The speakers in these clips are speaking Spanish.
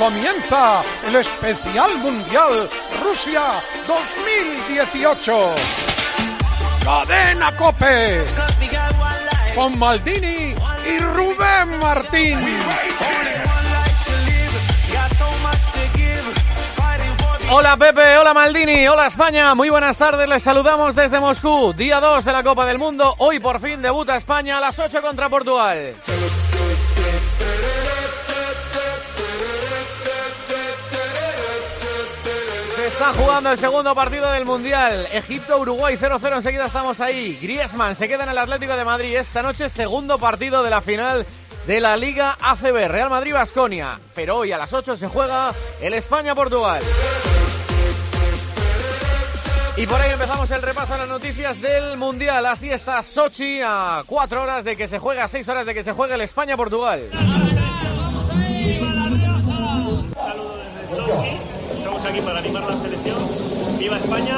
comienza el especial mundial Rusia 2018. Cadena Cope con Maldini y Rubén Martín. Hola Pepe, hola Maldini, hola España, muy buenas tardes, les saludamos desde Moscú, día 2 de la Copa del Mundo, hoy por fin debuta España a las 8 contra Portugal. Está jugando el segundo partido del Mundial, Egipto-Uruguay 0-0, enseguida estamos ahí, Griezmann se queda en el Atlético de Madrid, esta noche segundo partido de la final de la Liga ACB, Real Madrid-Basconia, pero hoy a las 8 se juega el España-Portugal. Y por ahí empezamos el repaso a las noticias del Mundial. Así está Sochi a cuatro horas de que se juegue, a seis horas de que se juegue el España-Portugal. Estamos aquí para animar la ¡Viva España!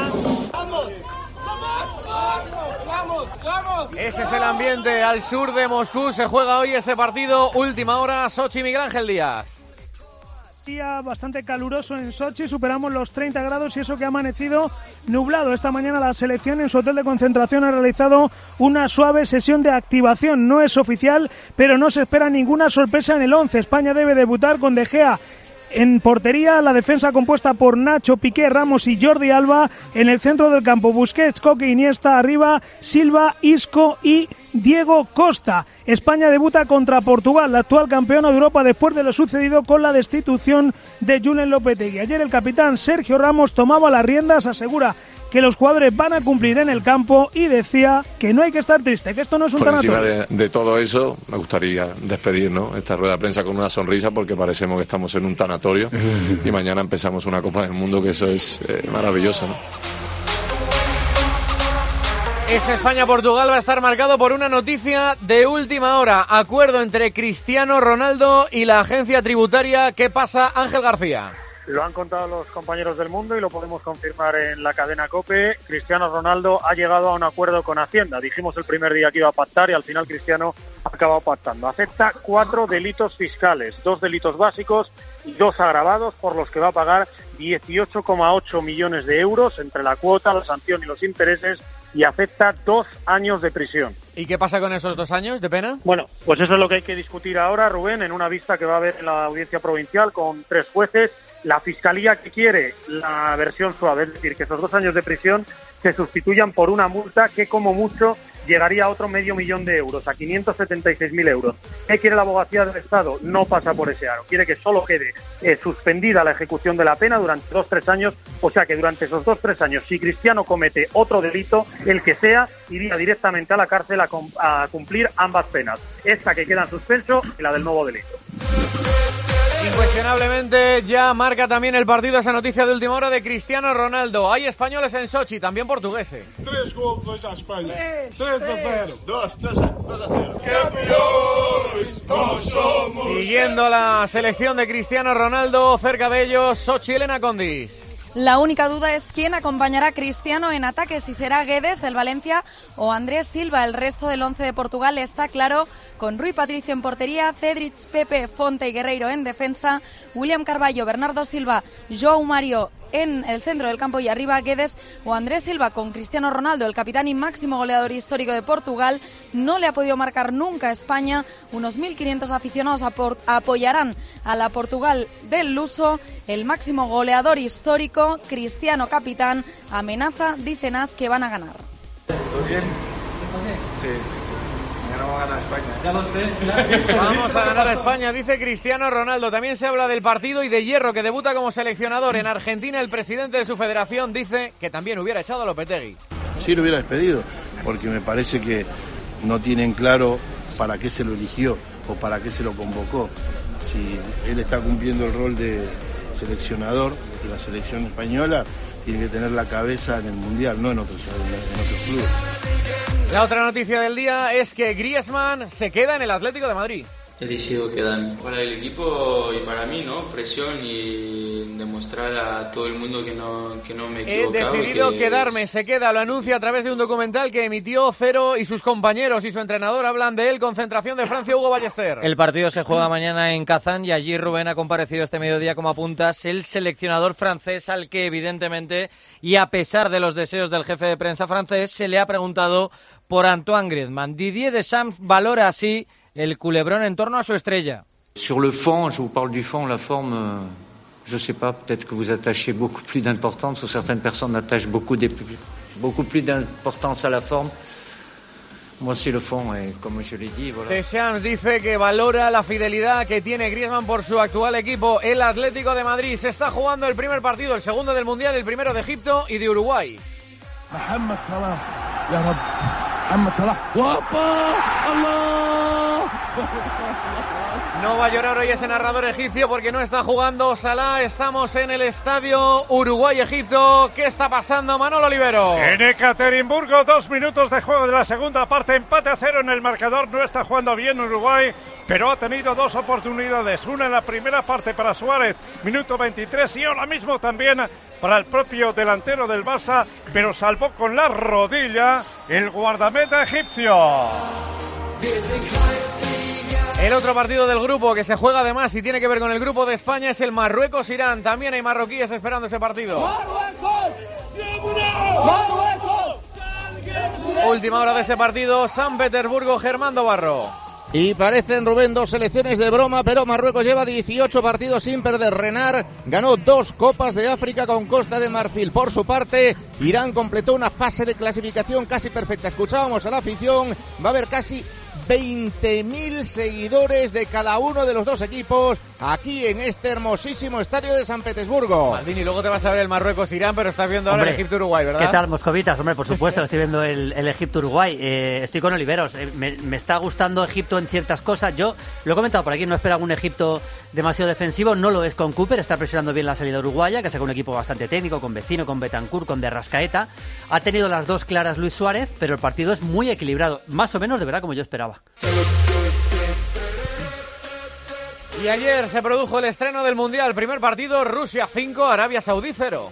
Ese es el ambiente al sur de Moscú. Se juega hoy ese partido. Última hora, Sochi Miguel Ángel Díaz. Día bastante caluroso en Sochi, superamos los 30 grados y eso que ha amanecido nublado. Esta mañana la selección en su hotel de concentración ha realizado una suave sesión de activación. No es oficial, pero no se espera ninguna sorpresa en el 11. España debe debutar con De Gea en portería, la defensa compuesta por Nacho, Piqué, Ramos y Jordi Alba. En el centro del campo, Busquets, Coque, Iniesta, arriba, Silva, Isco y Diego Costa. España debuta contra Portugal, la actual campeona de Europa, después de lo sucedido con la destitución de Julen Lopetegui. Ayer el capitán Sergio Ramos tomaba las riendas, asegura que los jugadores van a cumplir en el campo y decía que no hay que estar triste, que esto no es un Por encima de, de todo eso, me gustaría despedir ¿no? esta rueda de prensa con una sonrisa porque parecemos que estamos en un tanatorio y mañana empezamos una Copa del Mundo que eso es eh, maravilloso. ¿no? Ese España-Portugal va a estar marcado por una noticia de última hora. Acuerdo entre Cristiano Ronaldo y la agencia tributaria. ¿Qué pasa, Ángel García? Lo han contado los compañeros del mundo y lo podemos confirmar en la cadena COPE. Cristiano Ronaldo ha llegado a un acuerdo con Hacienda. Dijimos el primer día que iba a pactar y al final Cristiano ha acabado pactando. Acepta cuatro delitos fiscales, dos delitos básicos y dos agravados por los que va a pagar 18,8 millones de euros entre la cuota, la sanción y los intereses y acepta dos años de prisión. ¿Y qué pasa con esos dos años de pena? Bueno, pues eso es lo que hay que discutir ahora, Rubén, en una vista que va a haber en la audiencia provincial con tres jueces. La fiscalía que quiere la versión suave, es decir, que esos dos años de prisión se sustituyan por una multa que, como mucho, llegaría a otro medio millón de euros, a 576.000 euros. ¿Qué quiere la abogacía del Estado? No pasa por ese aro. Quiere que solo quede eh, suspendida la ejecución de la pena durante dos, tres años. O sea que durante esos dos, tres años, si Cristiano comete otro delito, el que sea, iría directamente a la cárcel a, cumplir ambas penas. Esta que queda en suspenso y la del nuevo delito. Incuestionablemente ya marca también el partido esa noticia de última hora de Cristiano Ronaldo. Hay españoles en Sochi, también portugueses. Tres gols hoje à Espanha. 3 a 0. 2, 2 a, 2 a 0. Campeões, nós somos. Siguiendo la selección de Cristiano Ronaldo, cerca de ellos, Sochi Elena Condis. La única duda es quién acompañará a Cristiano en ataque, si será Guedes del Valencia o Andrés Silva. El resto del once de Portugal está claro, con Rui Patricio en portería, Cedric, Pepe, Fonte y Guerreiro en defensa, William Carballo, Bernardo Silva, João Mario en el centro del campo y arriba Guedes o Andrés Silva con Cristiano Ronaldo, el capitán y máximo goleador histórico de Portugal. No le ha podido marcar nunca a España. Unos 1.500 aficionados apoyarán a la Portugal del Luso. El máximo goleador histórico, Cristiano capitán, amenaza, dicen As, que van a ganar. Vamos a ganar a España, dice Cristiano Ronaldo. También se habla del partido y de Hierro, que debuta como seleccionador en Argentina. El presidente de su federación dice que también hubiera echado a Lopetegui. sí lo hubiera despedido, porque me parece que no tienen claro para qué se lo eligió o para qué se lo convocó. Si él está cumpliendo el rol de seleccionador de la selección española, tiene que tener la cabeza en el Mundial, no en otros, en clubes. La otra noticia del día es que Griezmann se queda en el Atlético de Madrid. He decidido quedarme. Para el equipo y para mí, ¿no? Presión y demostrar a todo el mundo que no, que no me he He equivocado. decidido que quedarme, se queda, lo anuncia a través de un documental que emitió Cero y sus compañeros y su entrenador hablan de él. Concentración de Francia, Hugo Ballester. El partido se juega mañana en Kazán y allí Rubén ha comparecido este mediodía como apuntas el seleccionador francés al que evidentemente y a pesar de los deseos del jefe de prensa francés se le ha preguntado por Antoine Griezmann. Didier Deschamps valora así el culebrón en torno a su estrella. Sobre el fondo, je vous parle du fond, la forme, euh, je sais pas, peut-être que vous attachez beaucoup plus d'importance, ou certaines personnes attachent beaucoup, de, beaucoup plus d'importance à la forme. Moi, c'est le fond, et comme je l'ai dit, voilà. Deschamps dice que valora la fidelidad que tiene Griezmann por su actual equipo, el Atlético de Madrid. Se está jugando el primer partido, el segundo del Mundial, el primero de Egipto y de Uruguay. Mohamed Salah, ya Mohamed Salah, ¡Opa! ¡Allah! No va a llorar hoy ese narrador egipcio porque no está jugando Salah. Estamos en el estadio Uruguay-Egipto. ¿Qué está pasando, Manolo Olivero? En Ekaterimburgo, dos minutos de juego de la segunda parte, empate a cero en el marcador. No está jugando bien Uruguay, pero ha tenido dos oportunidades. Una en la primera parte para Suárez, minuto 23, y ahora mismo también para el propio delantero del Barça, pero salvó con la rodilla el guardameta egipcio. El otro partido del grupo que se juega además y tiene que ver con el grupo de España es el Marruecos-Irán. También hay marroquíes esperando ese partido. Última hora de ese partido, San Petersburgo, Germando Barro. Y parecen, Rubén, dos selecciones de broma, pero Marruecos lleva 18 partidos sin perder. Renar ganó dos Copas de África con Costa de Marfil. Por su parte, Irán completó una fase de clasificación casi perfecta. Escuchábamos a la afición, va a haber casi 20.000 seguidores de cada uno de los dos equipos aquí en este hermosísimo estadio de San Petersburgo. Maldini, luego te vas a ver el Marruecos-Irán, pero estás viendo ahora Hombre, el Egipto-Uruguay, ¿verdad? ¿Qué tal, Moscovitas? Hombre, por supuesto, estoy viendo el, el Egipto-Uruguay. Eh, estoy con Oliveros. Eh, me, me está gustando Egipto en ciertas cosas. Yo lo he comentado por aquí, no esperaba un Egipto demasiado defensivo. No lo es con Cooper, está presionando bien la salida uruguaya, que saca un equipo bastante técnico, con Vecino, con Betancourt, con Derrascaeta. Ha tenido las dos claras Luis Suárez, pero el partido es muy equilibrado. Más o menos, de verdad, como yo esperaba. Y ayer se produjo el estreno del Mundial, primer partido Rusia 5, Arabia Saudí 0.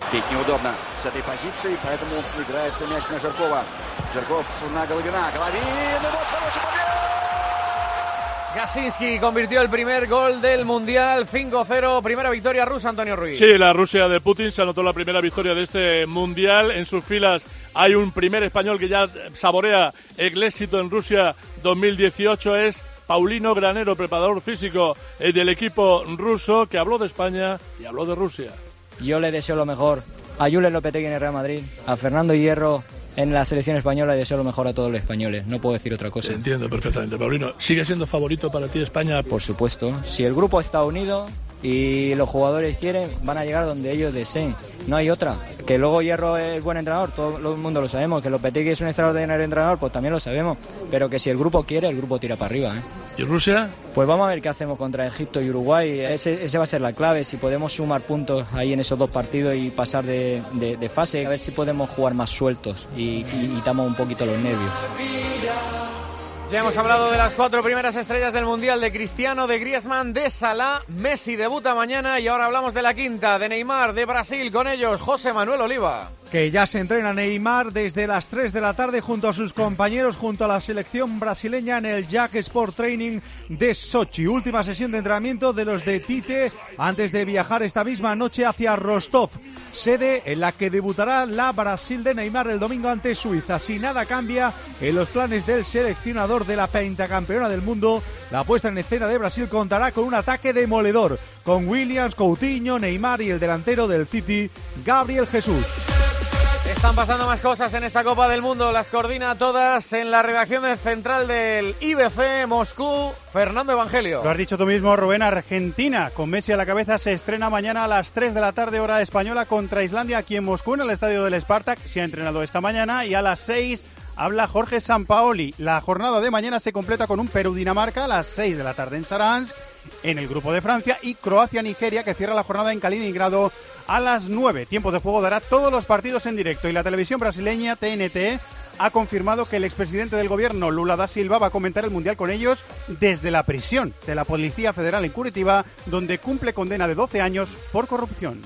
Kaczynski convirtió el primer gol del Mundial, 5-0, primera victoria rusa, Antonio Ruiz. Sí, la Rusia de Putin se anotó la primera victoria de este Mundial. En sus filas hay un primer español que ya saborea el éxito en Rusia 2018, es Paulino Granero, preparador físico eh, del equipo ruso, que habló de España y habló de Rusia. Yo le deseo lo mejor a Julen Lopetegui en el Real Madrid, a Fernando Hierro en la selección española y deseo lo mejor a todos los españoles. No puedo decir otra cosa. Entiendo perfectamente, Paulino. ¿Sigue siendo favorito para ti España? Por supuesto. Si el grupo está unido y los jugadores quieren, van a llegar donde ellos deseen. No hay otra. Que luego Hierro es buen entrenador, todo el mundo lo sabemos. Que Lopetegui es un extraordinario entrenador, pues también lo sabemos. Pero que si el grupo quiere, el grupo tira para arriba. ¿eh? ¿Y Rusia? Pues vamos a ver qué hacemos contra Egipto y Uruguay. Ese, ese va a ser la clave. Si podemos sumar puntos ahí en esos dos partidos y pasar de, de- de fase, a ver si podemos jugar más sueltos y, y quitamos un poquito los nervios. Ya hemos hablado de las cuatro primeras estrellas del Mundial, de Cristiano, de Griezmann, de Salah. Messi debuta mañana y ahora hablamos de la quinta, de Neymar, de Brasil. Con ellos, José Manuel Oliva. Que ya se entrena Neymar desde las 3 de la tarde junto a sus compañeros, junto a la selección brasileña en el Jack Sport Training de Sochi. Última sesión de entrenamiento de los de Tite antes de viajar esta misma noche hacia Rostov, sede en la que debutará la Brasil de Neymar el domingo ante Suiza. Si nada cambia en los planes del seleccionador de la pentacampeona del mundo, la puesta en escena de Brasil contará con un ataque demoledor, con Williams, Coutinho, Neymar y el delantero del City, Gabriel Jesús. Están pasando más cosas en esta Copa del Mundo. Las coordina todas en la redacción central del IBC Moscú, Fernando Evangelio. Lo has dicho tú mismo, Rubén. Argentina, con Messi a la cabeza, se estrena mañana a las 3 de la tarde, hora española, contra Islandia, aquí en Moscú, en el estadio del Spartak. Se ha entrenado esta mañana y a las 6 habla Jorge Sampaoli. La jornada de mañana se completa con un Perú-Dinamarca a las 6 de la tarde en Saransk, en el grupo de Francia, y Croacia-Nigeria, que cierra la jornada en Kaliningrado a las 9. Tiempo de juego dará todos los partidos en directo y la televisión brasileña TNT ha confirmado que el expresidente del gobierno, Lula da Silva, va a comentar el Mundial con ellos desde la prisión de la Policía Federal en Curitiba, donde cumple condena de 12 años por corrupción.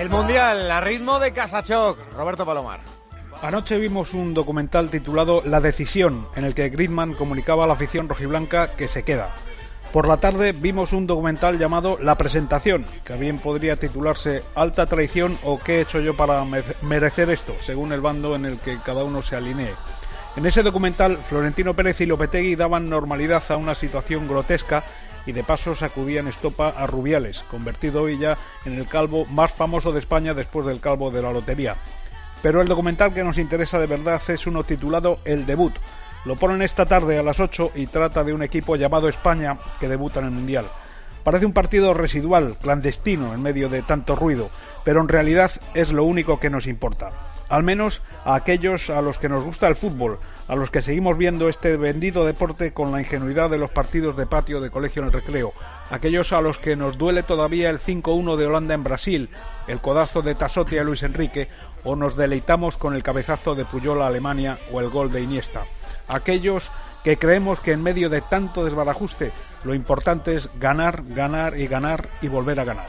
El Mundial a ritmo de Casachoc. Roberto Palomar. Anoche vimos un documental titulado La decisión, en el que Griezmann comunicaba a la afición rojiblanca que se queda. Por la tarde vimos un documental llamado La presentación, que bien podría titularse Alta traición o qué he hecho yo para me- merecer esto, según el bando en el que cada uno se alinee. En ese documental, Florentino Pérez y Lopetegui daban normalidad a una situación grotesca y de paso sacudían estopa a Rubiales, convertido hoy ya en el calvo más famoso de España después del calvo de la lotería. Pero el documental que nos interesa de verdad es uno titulado El debut. Lo ponen esta tarde a las 8 y trata de un equipo llamado España que debuta en el Mundial. Parece un partido residual, clandestino, en medio de tanto ruido, pero en realidad es lo único que nos importa. Al menos a aquellos a los que nos gusta el fútbol, a los que seguimos viendo este bendito deporte con la ingenuidad de los partidos de patio de colegio en el recreo, aquellos a los que nos duele todavía el 5-1 de Holanda en Brasil, el codazo de Tasotti a Luis Enrique, o nos deleitamos con el cabezazo de Puyol a Alemania o el gol de Iniesta. Aquellos que creemos que en medio de tanto desbarajuste lo importante es ganar, ganar y ganar y volver a ganar.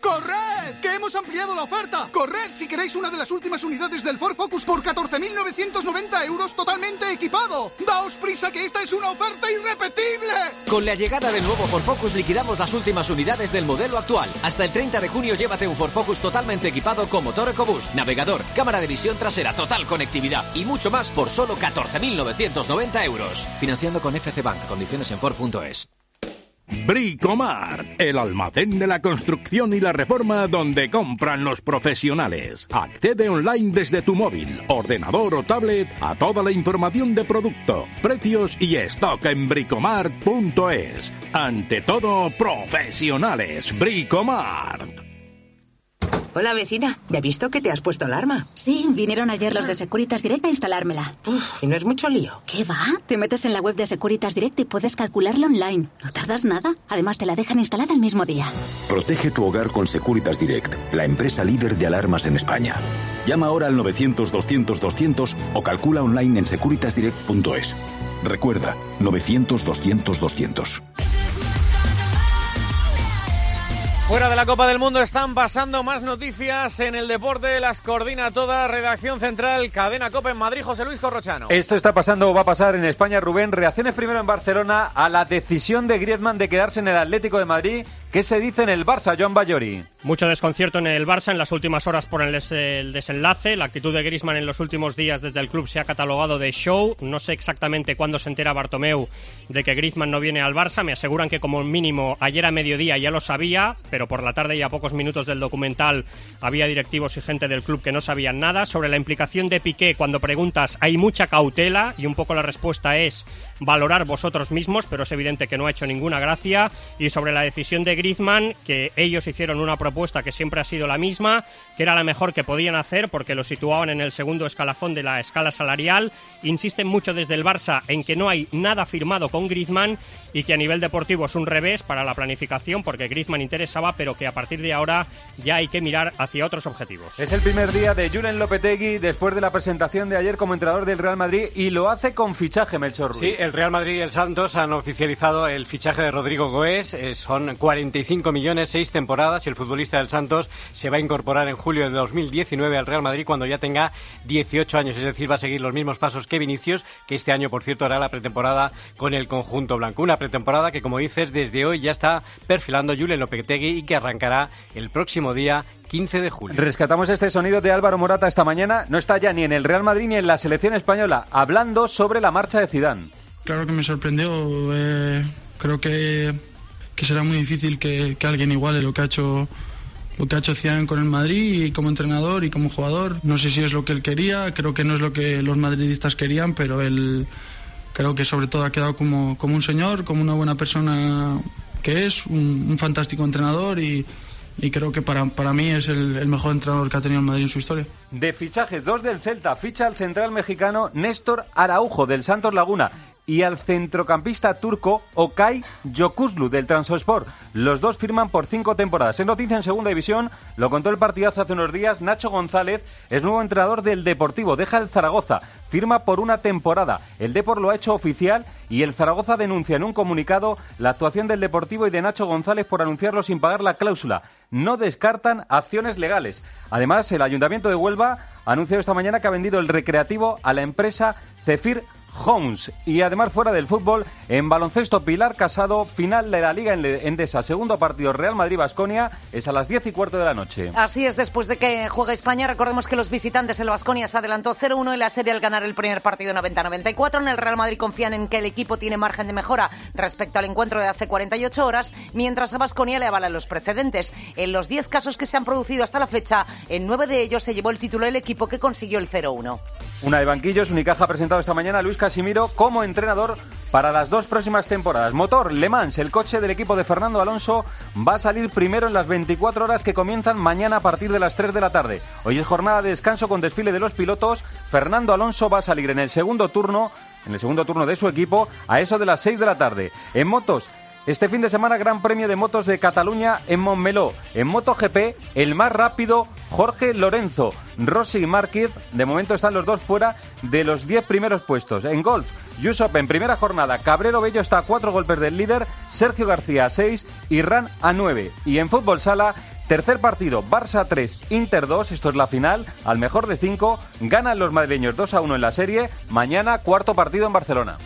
¡Corred! ¡Que hemos ampliado la oferta! ¡Corred si queréis una de las últimas unidades del Ford Focus por 14.990 euros totalmente equipado! ¡Daos prisa que esta es una oferta irrepetible! Con la llegada del nuevo Ford Focus liquidamos las últimas unidades del modelo actual. Hasta el 30 de junio llévate un Ford Focus totalmente equipado con motor EcoBoost, navegador, cámara de visión trasera, total conectividad y mucho más por solo 14.990 euros. Financiando con FC Bank. Condiciones en Ford.es. Bricomart, el almacén de la construcción y la reforma donde compran los profesionales. Accede online desde tu móvil, ordenador o tablet a toda la información de producto, precios y stock en bricomart.es. Ante todo, profesionales. Bricomart. Hola vecina, ¿ya he visto que te has puesto alarma? Sí, vinieron ayer los de Securitas Direct a instalármela. ¿Y no es mucho lío? ¿Qué va? Te metes en la web de Securitas Direct y puedes calcularlo online. No tardas nada. Además, te la dejan instalada el mismo día. Protege tu hogar con Securitas Direct, la empresa líder de alarmas en España. Llama ahora al 900-200-200 o calcula online en securitasdirect.es. Recuerda, 900-200-200. Fuera de la Copa del Mundo están pasando más noticias en el deporte. Las coordina toda redacción central, cadena Copa en Madrid, José Luis Corrochano. Esto está pasando o va a pasar en España, Rubén. Reacciones primero en Barcelona a la decisión de Griezmann de quedarse en el Atlético de Madrid. ¿Qué se dice en el Barça, Joan Bayori? Mucho desconcierto en el Barça en las últimas horas por el, des- el desenlace. La actitud de Griezmann en los últimos días desde el club se ha catalogado de show. No sé exactamente cuándo se entera Bartomeu de que Griezmann no viene al Barça. Me aseguran que como mínimo ayer a mediodía ya lo sabía, pero por la tarde y a pocos minutos del documental había directivos y gente del club que no sabían nada. Sobre la implicación de Piqué, cuando preguntas hay mucha cautela y un poco la respuesta es valorar vosotros mismos, pero es evidente que no ha hecho ninguna gracia. Y sobre la decisión de Griezmann, que ellos hicieron una propuesta que siempre ha sido la misma, que era la mejor que podían hacer porque lo situaban en el segundo escalafón de la escala salarial. Insisten mucho desde el Barça en que no hay nada firmado con Griezmann y que a nivel deportivo es un revés para la planificación porque Griezmann interesaba, pero que a partir de ahora ya hay que mirar hacia otros objetivos. Es el primer día de Julen Lopetegui después de la presentación de ayer como entrenador del Real Madrid y lo hace con fichaje, Melchor Ruiz. Sí, el Real Madrid y el Santos han oficializado el fichaje de Rodrigo Goes. Eh, son 45 millones, seis temporadas y el futbolista del Santos se va a incorporar en julio de 2019 al Real Madrid cuando ya tenga 18 años. Es decir, va a seguir los mismos pasos que Vinicius, que este año, por cierto, hará la pretemporada con el conjunto blanco. Una pretemporada que, como dices, desde hoy ya está perfilando Julen Lopetegui y que arrancará el próximo día 15 de julio. Rescatamos este sonido de Álvaro Morata esta mañana. No está ya ni en el Real Madrid ni en la selección española, hablando sobre la marcha de Zidane. Claro que me sorprendió. eh, creo que que será muy difícil que, que alguien iguale lo que ha hecho lo que ha hecho Zidane con el Madrid y como entrenador y como jugador. No sé si es lo que él quería, creo que no es lo que los madridistas querían, pero él creo que sobre todo ha quedado como, como un señor, como una buena persona que es, un, fantástico entrenador y, y creo que para, para mí es el, el mejor entrenador que ha tenido el Madrid en su historia. De fichajes, dos del Celta, ficha al central mexicano Néstor Araujo del Santos Laguna y al centrocampista turco Okay Yokuzlu del Transospor. Los dos firman por cinco temporadas. Es noticia en segunda división, lo contó el partidazo hace unos días. Nacho González es nuevo entrenador del Deportivo, deja el Zaragoza, firma por una temporada. El Depor lo ha hecho oficial y el Zaragoza denuncia en un comunicado la actuación del Deportivo y de Nacho González por anunciarlo sin pagar la cláusula. No descartan acciones legales. Además, el Ayuntamiento de Huelva ha anunciado esta mañana que ha vendido el recreativo a la empresa Cefir Homes. Y además fuera del fútbol, en baloncesto Pilar Casado, final de la Liga Endesa, segundo partido Real Madrid-Basconia, es a las 10 y cuarto de la noche. Así es, después de que juegue España, recordemos que los visitantes del Basconia se adelantó 0-1 en la serie al ganar el primer partido 90-94. En el Real Madrid confían en que el equipo tiene margen de mejora respecto al encuentro de hace 48 horas, mientras a Basconia le avalan los precedentes. En los 10 casos que se han producido hasta la fecha, en 9 de ellos se llevó el título el equipo que consiguió el 0-1. Una de banquillos, Unicaja ha presentado esta mañana a Luis Casimiro como entrenador para las dos próximas temporadas. Motor Le Mans, el coche del equipo de Fernando Alonso, va a salir primero en las 24 horas que comienzan mañana a partir de las 3 de la tarde. Hoy es jornada de descanso con desfile de los pilotos. Fernando Alonso va a salir en el segundo turno, en el segundo turno de su equipo, a eso de las 6 de la tarde. En motos, este fin de semana, Gran Premio de Motos de Cataluña en Montmeló. En MotoGP, el más rápido, Jorge Lorenzo. Rossi y Márquez, de momento están los dos fuera de los 10 primeros puestos. En golf, Yusop en primera jornada, Cabrero Bello está a cuatro golpes del líder, Sergio García a 6 y Ran a 9. Y en fútbol sala, Tercer partido, Barça 3, Inter 2, esto es la final, al mejor de 5, ganan los madrileños 2 a 1 en la serie, mañana cuarto partido en Barcelona.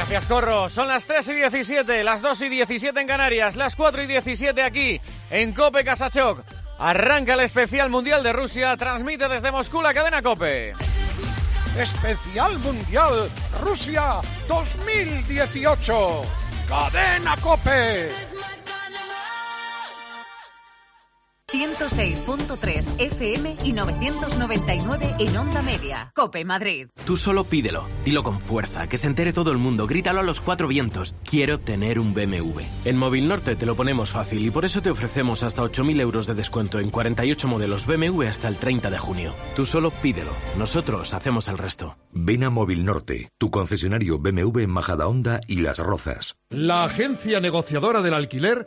Gracias, Corro. Son las 3 y 17, las 2 y 17 en Canarias, las 4 y 17 aquí en Cope Casachoc. Arranca el especial mundial de Rusia, transmite desde Moscú la cadena Cope. Especial Mundial Rusia 2018. Cadena Cope. 106.3 FM y 999 en onda media. Cope Madrid. Tú solo pídelo, dilo con fuerza, que se entere todo el mundo, grítalo a los cuatro vientos. Quiero tener un BMW. En Móvil Norte te lo ponemos fácil y por eso te ofrecemos hasta 8.000 euros de descuento en 48 modelos BMW hasta el 30 de junio. Tú solo pídelo, nosotros hacemos el resto. Ven a Móvil Norte, tu concesionario BMW en Majadahonda y Las Rozas. La agencia negociadora del alquiler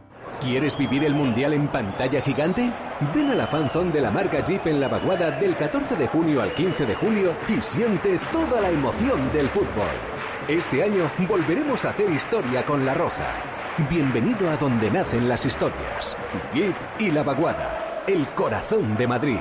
¿Quieres vivir el Mundial en pantalla gigante? Ven a la fanzone de la marca Jeep en La Vaguada del 14 de junio al 15 de julio y siente toda la emoción del fútbol. Este año volveremos a hacer historia con La Roja. Bienvenido a donde nacen las historias. Jeep y La Vaguada, el corazón de Madrid.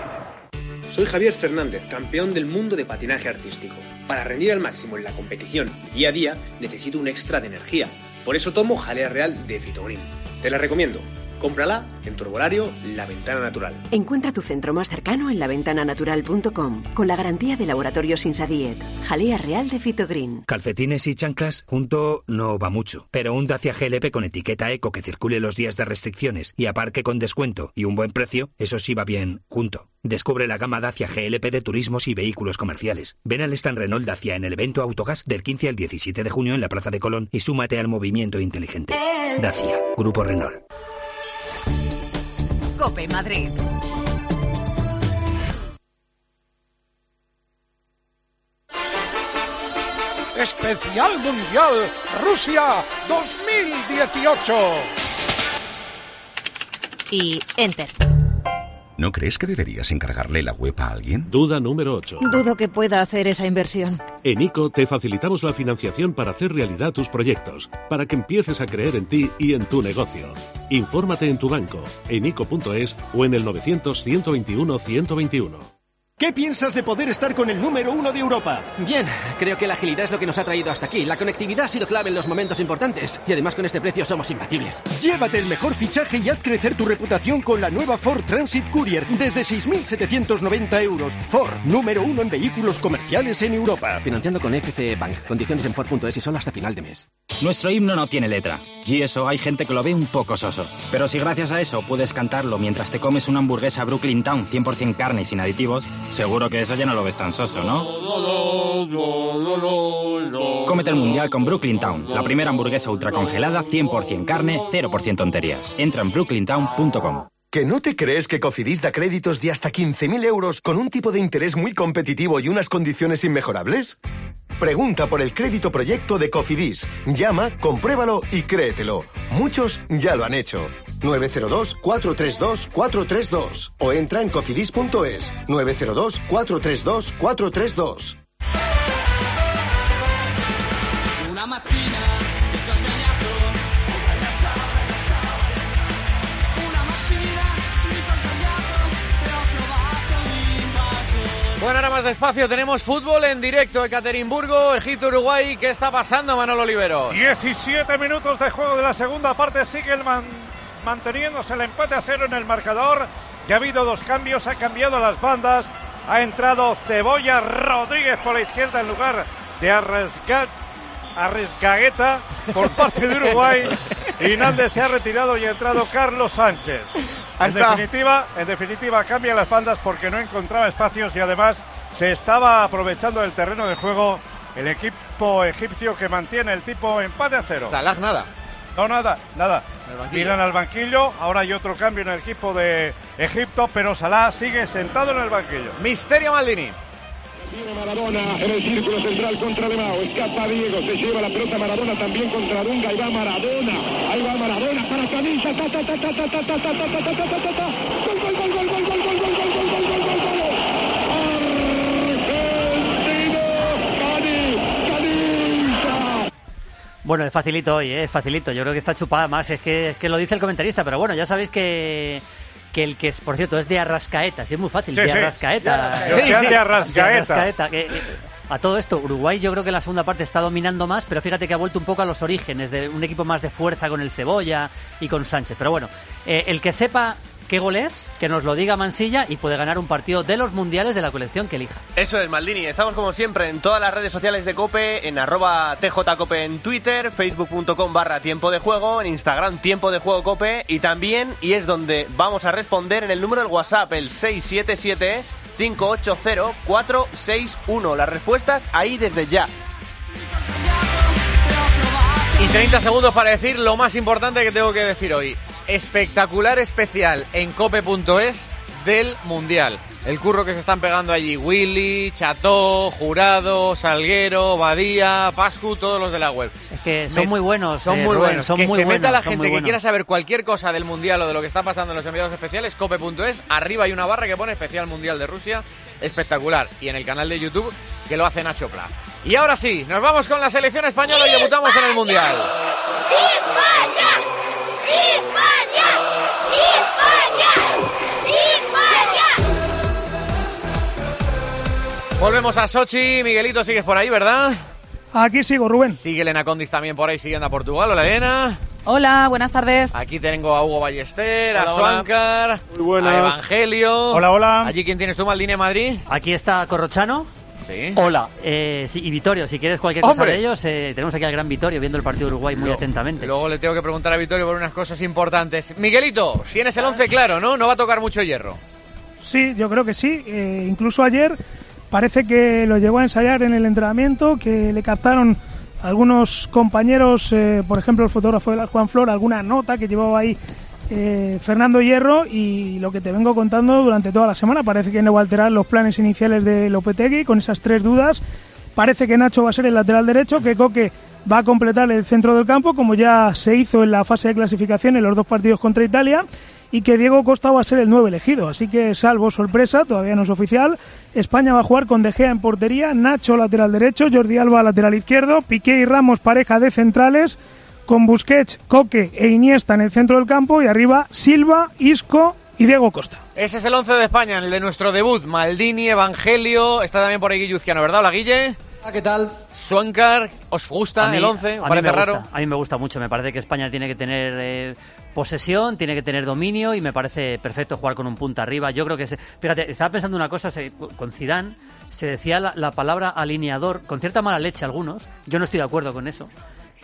Soy Javier Fernández, campeón del mundo de patinaje artístico. Para rendir al máximo en la competición día a día necesito un extra de energía. Por eso tomo jalea real de Fitogreen. Te la recomiendo. Cómprala en tu herbolario La Ventana Natural. Encuentra tu centro más cercano en laventananatural.com con la garantía de Laboratorios Insadiet. Jalea real de Fitogreen. Calcetines y chanclas junto no va mucho, pero un Dacia GLP con etiqueta eco que circule los días de restricciones y aparque con descuento y un buen precio, eso sí va bien junto. Descubre la gama Dacia GLP de turismos y vehículos comerciales. Ven al stand Renault Dacia en el evento Autogas del 15 al 17 de junio en la Plaza de Colón y súmate al movimiento inteligente. Dacia, Grupo Renault. Cope Madrid. Especial Mundial Rusia 2018. Y enter. ¿No crees que deberías encargarle la web a alguien? Duda número 8. Dudo que pueda hacer esa inversión. En ICO te facilitamos la financiación para hacer realidad tus proyectos, para que empieces a creer en ti y en tu negocio. Infórmate en tu banco, en ICO.es o en el 900 121 121. ¿Qué piensas de poder estar con el número uno de Europa? Bien, creo que la agilidad es lo que nos ha traído hasta aquí. La conectividad ha sido clave en los momentos importantes. Y además con este precio somos imbatibles. Llévate el mejor fichaje y haz crecer tu reputación con la nueva Ford Transit Courier desde 6.790 euros. Ford, número uno en vehículos comerciales en Europa. Financiando con FCE Bank. Condiciones en Ford.es y solo hasta final de mes. Nuestro himno no tiene letra. Y eso hay gente que lo ve un poco soso. Pero si gracias a eso puedes cantarlo mientras te comes una hamburguesa Brooklyn Town 100% carne y sin aditivos, Seguro que eso ya no lo ves tan soso, ¿no? Cómete el mundial con Brooklyn Town, la primera hamburguesa ultracongelada, 100% carne, 0% tonterías. Entra en brooklyntown.com. ¿Que no te crees que Cofidis da créditos de hasta 15.000 euros con un tipo de interés muy competitivo y unas condiciones inmejorables? Pregunta por el crédito proyecto de Cofidis. Llama, compruébalo y créetelo. Muchos ya lo han hecho. 902-432-432 o entra en cofidis.es 902-432-432. Una mattina Bueno, ahora más despacio, tenemos fútbol en directo, Ekaterimburgo, Egipto, Uruguay. ¿Qué está pasando, Manolo Olivero? 17 minutos de juego de la segunda parte. Sigue manteniéndose el empate a cero en el marcador. Ya ha habido dos cambios, ha cambiado las bandas. Ha entrado Cebolla Rodríguez por la izquierda en lugar de Arresgagueta por parte de Uruguay. Y Nández se ha retirado y ha entrado Carlos Sánchez. En definitiva, en definitiva cambia las bandas porque no encontraba espacios y además se estaba aprovechando el terreno de juego el equipo egipcio que mantiene el tipo empate a cero. Salah nada. No, nada, nada. Miran al banquillo, ahora hay otro cambio en el equipo de Egipto, pero Salah sigue sentado en el banquillo. Misterio Maldini. Viene Maradona en el círculo central contra Lemao. Escapa Diego, se lleva la pelota Maradona también contra Dunga. Ahí va Maradona. Ahí va Maradona para Canilla. Gol, gol, gol, gol, gol, gol, gol, gol, gol, gol, gol, gol, gol, gol. Bueno, es facilito hoy, ¿eh? es facilito. Yo creo que está chupada más. Es que, es que lo dice el comentarista, pero bueno, ya sabéis que, que el que es, por cierto, es de Arrascaeta. Sí, es muy fácil. Sí, de sí. Arrascaeta. Sí, sí. De Arrascaeta. De Arrascaeta, que- que- a todo esto, Uruguay yo creo que la segunda parte está dominando más, pero fíjate que ha vuelto un poco a los orígenes de un equipo más de fuerza con el Cebolla y con Sánchez. Pero bueno, eh, el que sepa qué gol es, que nos lo diga Mansilla y puede ganar un partido de los mundiales de la colección que elija. Eso es, Maldini. Estamos como siempre en todas las redes sociales de Cope, en arroba TJCope en Twitter, facebook.com barra tiempo de juego, en Instagram tiempo de juego Cope y también, y es donde vamos a responder en el número del WhatsApp, el 677 580 461. Las respuestas ahí desde ya. Y 30 segundos para decir lo más importante que tengo que decir hoy. Espectacular especial en cope.es del Mundial. El curro que se están pegando allí. Willy, Cható, Jurado, Salguero, Badía, Pascu, todos los de la web. Es que son Me- muy buenos. Son eh, muy Rubén, buenos. Son que muy se meta buenos, la son gente que quiera saber cualquier cosa del Mundial o de lo que está pasando en los enviados especiales, cope.es. Arriba hay una barra que pone especial Mundial de Rusia. Espectacular. Y en el canal de YouTube que lo hace Nacho Pla. Y ahora sí, nos vamos con la selección española y debutamos en el Mundial. Volvemos a Sochi. Miguelito, sigues por ahí, ¿verdad? Aquí sigo, Rubén. Sigue Elena Condis también por ahí siguiendo a Portugal. Hola, Elena. Hola, buenas tardes. Aquí tengo a Hugo Ballester, Hola, a. Suancar, a Evangelio. Hola, hola. Allí, ¿quién tienes tú, Maldini, en Madrid? Aquí está Corrochano. Sí. Hola. Eh, sí, y Vitorio, si quieres cualquier cosa ¡Hombre! de ellos, eh, tenemos aquí al gran Vitorio viendo el partido de Uruguay muy atentamente. Luego le tengo que preguntar a Vitorio por unas cosas importantes. Miguelito, tienes el 11 claro, ¿no? No va a tocar mucho hierro. Sí, yo creo que sí. Eh, incluso ayer parece que lo llegó a ensayar en el entrenamiento, que le captaron algunos compañeros, eh, por ejemplo el fotógrafo de la Juan Flor, alguna nota que llevaba ahí eh, Fernando Hierro y lo que te vengo contando durante toda la semana. Parece que no va a alterar los planes iniciales de Lopetegui con esas tres dudas. Parece que Nacho va a ser el lateral derecho, que Coque va a completar el centro del campo, como ya se hizo en la fase de clasificación en los dos partidos contra Italia. y que Diego Costa va a ser el nuevo elegido. Así que, salvo sorpresa, todavía no es oficial, España va a jugar con De Gea en portería, Nacho lateral derecho, Jordi Alba lateral izquierdo, Piqué y Ramos pareja de centrales, con Busquets, Coque e Iniesta en el centro del campo y arriba Silva, Isco y Diego Costa. Ese es el 11 de España, el de nuestro debut. Maldini, Evangelio, está también por ahí Guilluciano, ¿verdad? Hola, Guille. ¿qué tal? Suancar, ¿os gusta el 11? A parece mí me raro? Gusta, a mí me gusta mucho, me parece que España tiene que tener eh, posesión, tiene que tener dominio y me parece perfecto jugar con un punto arriba. Yo creo que, se, fíjate, estaba pensando una cosa se, con Zidane, se decía la, la palabra alineador, con cierta mala leche algunos, yo no estoy de acuerdo con eso.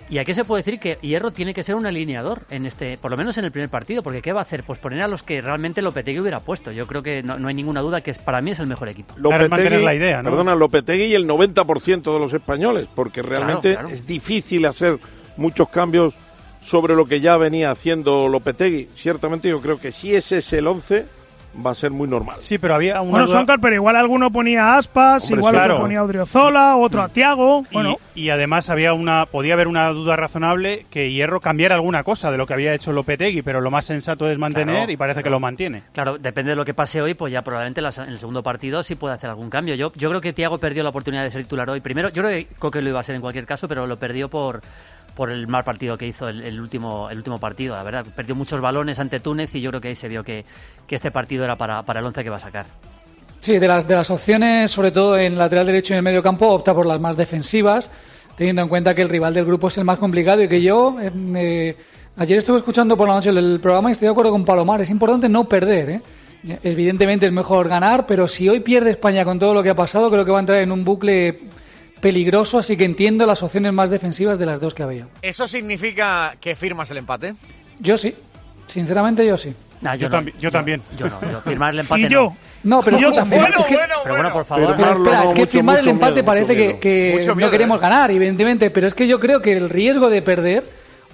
Y aquí se puede decir que Hierro tiene que ser un alineador en este, por lo menos en el primer partido, porque ¿qué va a hacer? Pues poner a los que realmente Lopetegui hubiera puesto. Yo creo que no, no hay ninguna duda que es, para mí es el mejor equipo. Lopetegui, la idea, ¿no? Perdona, Lopetegui y el 90% de los españoles, porque realmente claro. es difícil hacer muchos cambios sobre lo que ya venía haciendo Lopetegui. Ciertamente yo creo que si ese es el 11 va a ser muy normal. Sí, pero había una Bueno, duda- Soncar, pero igual alguno ponía Aspas, Hombre, igual sí. otro Claro. ponía Odriozola, otro a Tiago. Y- Bueno, y, además había una podía haber una duda razonable que Hierro cambiara alguna cosa de lo que había hecho Lopetegui, pero lo más sensato es mantener Claro, y parece que lo mantiene. Claro, depende de lo que pase hoy, pues ya probablemente las- en el segundo partido sí puede hacer algún cambio. Yo, yo creo que Tiago perdió la oportunidad de ser titular hoy. Primero, yo creo que Coque lo iba a ser en cualquier caso, pero lo perdió por por el mal partido que hizo el, último el último partido, la verdad. Perdió muchos balones ante Túnez y yo creo que ahí se vio que, que este partido era para, para el 11 que va a sacar. Sí, de las, de las opciones, sobre todo en lateral derecho y en el medio campo, opta por las más defensivas, teniendo en cuenta que el rival del grupo es el más complicado y que yo. eh, eh, ayer estuve escuchando por la noche el, el programa y estoy de acuerdo con Palomar. Es importante no perder, ¿eh? Evidentemente es mejor ganar, pero si hoy pierde España con todo lo que ha pasado, creo que va a entrar en un bucle peligroso, así que entiendo las opciones más defensivas de las dos que había. ¿Eso significa que firmas el empate? Yo sí, sinceramente yo sí. Nah, Yo tambi- yo también. Yo no, yo firmar el empate Y yo. no. No, pero Yo escucha, también. firma- es que- Pero bueno, por favor. Pero espera, es que mucho, firmar el empate miedo, parece que, que no miedo, queremos ¿eh? ganar, evidentemente, pero es que yo creo que el riesgo de perder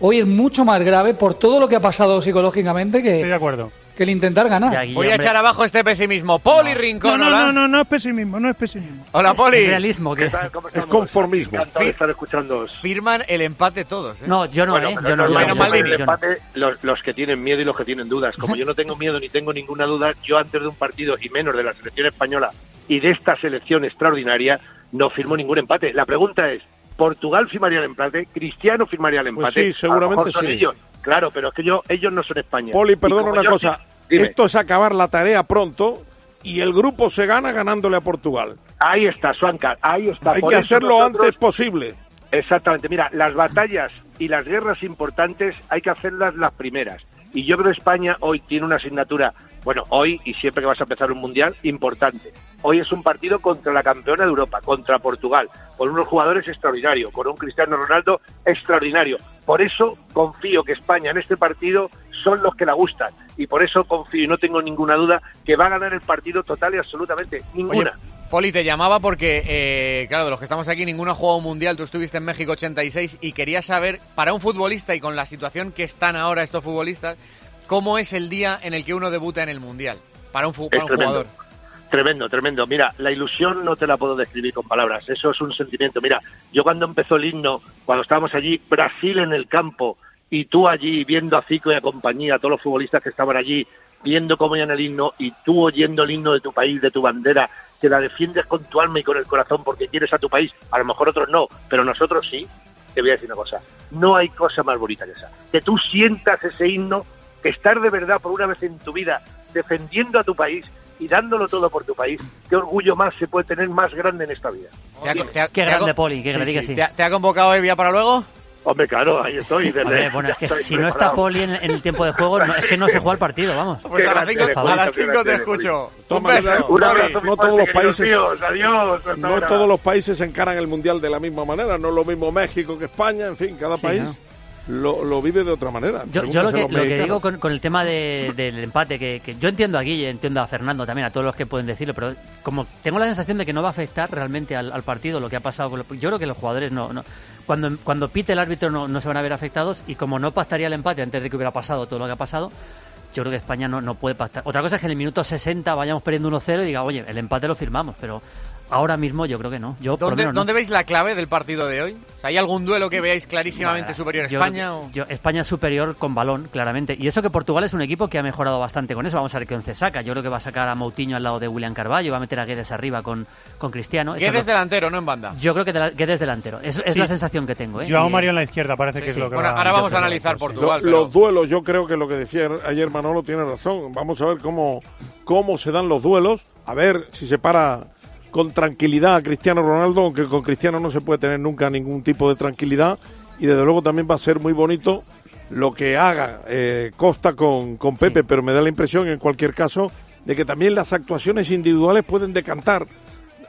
hoy es mucho más grave por todo lo que ha pasado psicológicamente Estoy de que, acuerdo. Que el intentar ganar. Ya, Voy a echar abajo este pesimismo. Poli Rincón, no, no, hola. no, no, no es pesimismo, no es pesimismo. Hola, es Poli. realismo. Que... Es conformismo. Encantado de estar escuchándoos. Firman el empate todos, ¿eh? No, yo no, Bueno, ¿eh? Yo no, es yo no, yo el no, no. empate, los, los que tienen miedo y los que tienen dudas. Como yo no tengo miedo ni tengo ninguna duda, yo antes de un partido y menos de la selección española y de esta selección extraordinaria, no firmo ningún empate. La pregunta es, ¿Portugal firmaría el empate? ¿Cristiano firmaría el Pues empate? sí, seguramente A lo mejor son sí. ellos. Claro, pero es que yo, ellos no son España. Poli, perdona una yo cosa. dime. Esto es acabar la tarea pronto y el grupo se gana ganándole a Portugal. Ahí está, Suanca, ahí está. Hay Por que hacerlo nosotros- antes posible. Exactamente, mira, las batallas y las guerras importantes hay que hacerlas las primeras. Y yo creo que España hoy tiene una asignatura, bueno, hoy y siempre que vas a empezar un mundial, importante. Hoy es un partido contra la campeona de Europa, contra Portugal, con unos jugadores extraordinarios, con un Cristiano Ronaldo extraordinario. Por eso confío que España en este partido son los que la gustan. Y por eso confío y no tengo ninguna duda que va a ganar el partido total y absolutamente ninguna. Oye, Poli, te llamaba porque, eh, claro, de los que estamos aquí, ninguno ha jugado un mundial. Tú estuviste en México 86 y quería saber, para un futbolista y con la situación que están ahora estos futbolistas, ¿cómo es el día en el que uno debuta en el mundial? Para un, para un jugador. Tremendo, tremendo. Mira, la ilusión no te la puedo describir con palabras. Eso es un sentimiento. Mira, yo cuando empezó el himno, cuando estábamos allí, Brasil en el campo, y tú allí viendo a Zico y a compañía, a todos los futbolistas que estaban allí, viendo cómo iban el himno, y tú oyendo el himno de tu país, de tu bandera, que la defiendes con tu alma y con el corazón porque quieres a tu país. A lo mejor otros no, pero nosotros sí. Te voy a decir una cosa. No hay cosa más bonita que esa. Que tú sientas ese himno, que estar de verdad por una vez en tu vida defendiendo a tu país y dándolo todo por tu país, qué orgullo más se puede tener más grande en esta vida. ¿Te ha- te ha- Qué grande, Poli, qué grande que sí. ¿Te ha, te ha convocado Evia para luego? Hombre, claro, ahí estoy. desde- Hombre, bueno, es que si no está preparado. Poli en, en el tiempo de juego, no- es que no se juega el partido, vamos. Pues a las grande 5 eres, a Poli, las qué cinco grande te escucho. Un beso. Un Poli. abrazo no todos los países- míos. Adiós. No ahora. todos los países encaran el mundial de la misma manera. No es lo mismo México que España. En fin, cada Sí, país ¿no? Lo, lo vive de otra manera. Yo, yo lo, que, lo que digo con, con el tema de- del empate, que, que yo entiendo a Guille, entiendo a Fernando también, a todos los que pueden decirlo, pero como tengo la sensación de que no va a afectar realmente al, al partido lo que ha pasado con los- Yo creo que los jugadores no... no cuando, cuando pite el árbitro no, no se van a ver afectados y como no pactaría el empate antes de que hubiera pasado todo lo que ha pasado, yo creo que España no, no puede pactar. Otra cosa es que en el minuto 60 vayamos perdiendo 1-0 y diga, oye, el empate lo firmamos, pero ahora mismo yo creo que no. Yo, por lo ¿Dónde, menos no. dónde veis la clave del partido de hoy? O sea, ¿Hay algún duelo que veáis clarísimamente superior a Yo- España? o- yo- España es superior con balón, claramente. Y eso que Portugal es un equipo que ha mejorado bastante con eso. Vamos a ver qué once saca. Yo creo que va a sacar a Moutinho al lado de William Carvalho, va a meter a Guedes arriba con, con Cristiano. Guedes es delantero, no en banda. Yo creo que de la- Guedes delantero. Es, es Sí. la sensación que tengo. ¿eh? Joao Mario en la izquierda parece que es lo que Bueno, va- ahora vamos a analizar sí. Portugal. Lo- pero- Los duelos, yo creo que lo que decía ayer Manolo tiene razón. Vamos a ver cómo, cómo se dan los duelos, a ver si se para con tranquilidad a Cristiano Ronaldo, aunque con Cristiano no se puede tener nunca ningún tipo de tranquilidad. Y desde luego también va a ser muy bonito lo que haga eh, Costa con, con Pepe, pero me da la impresión, en cualquier caso, de que también las actuaciones individuales pueden decantar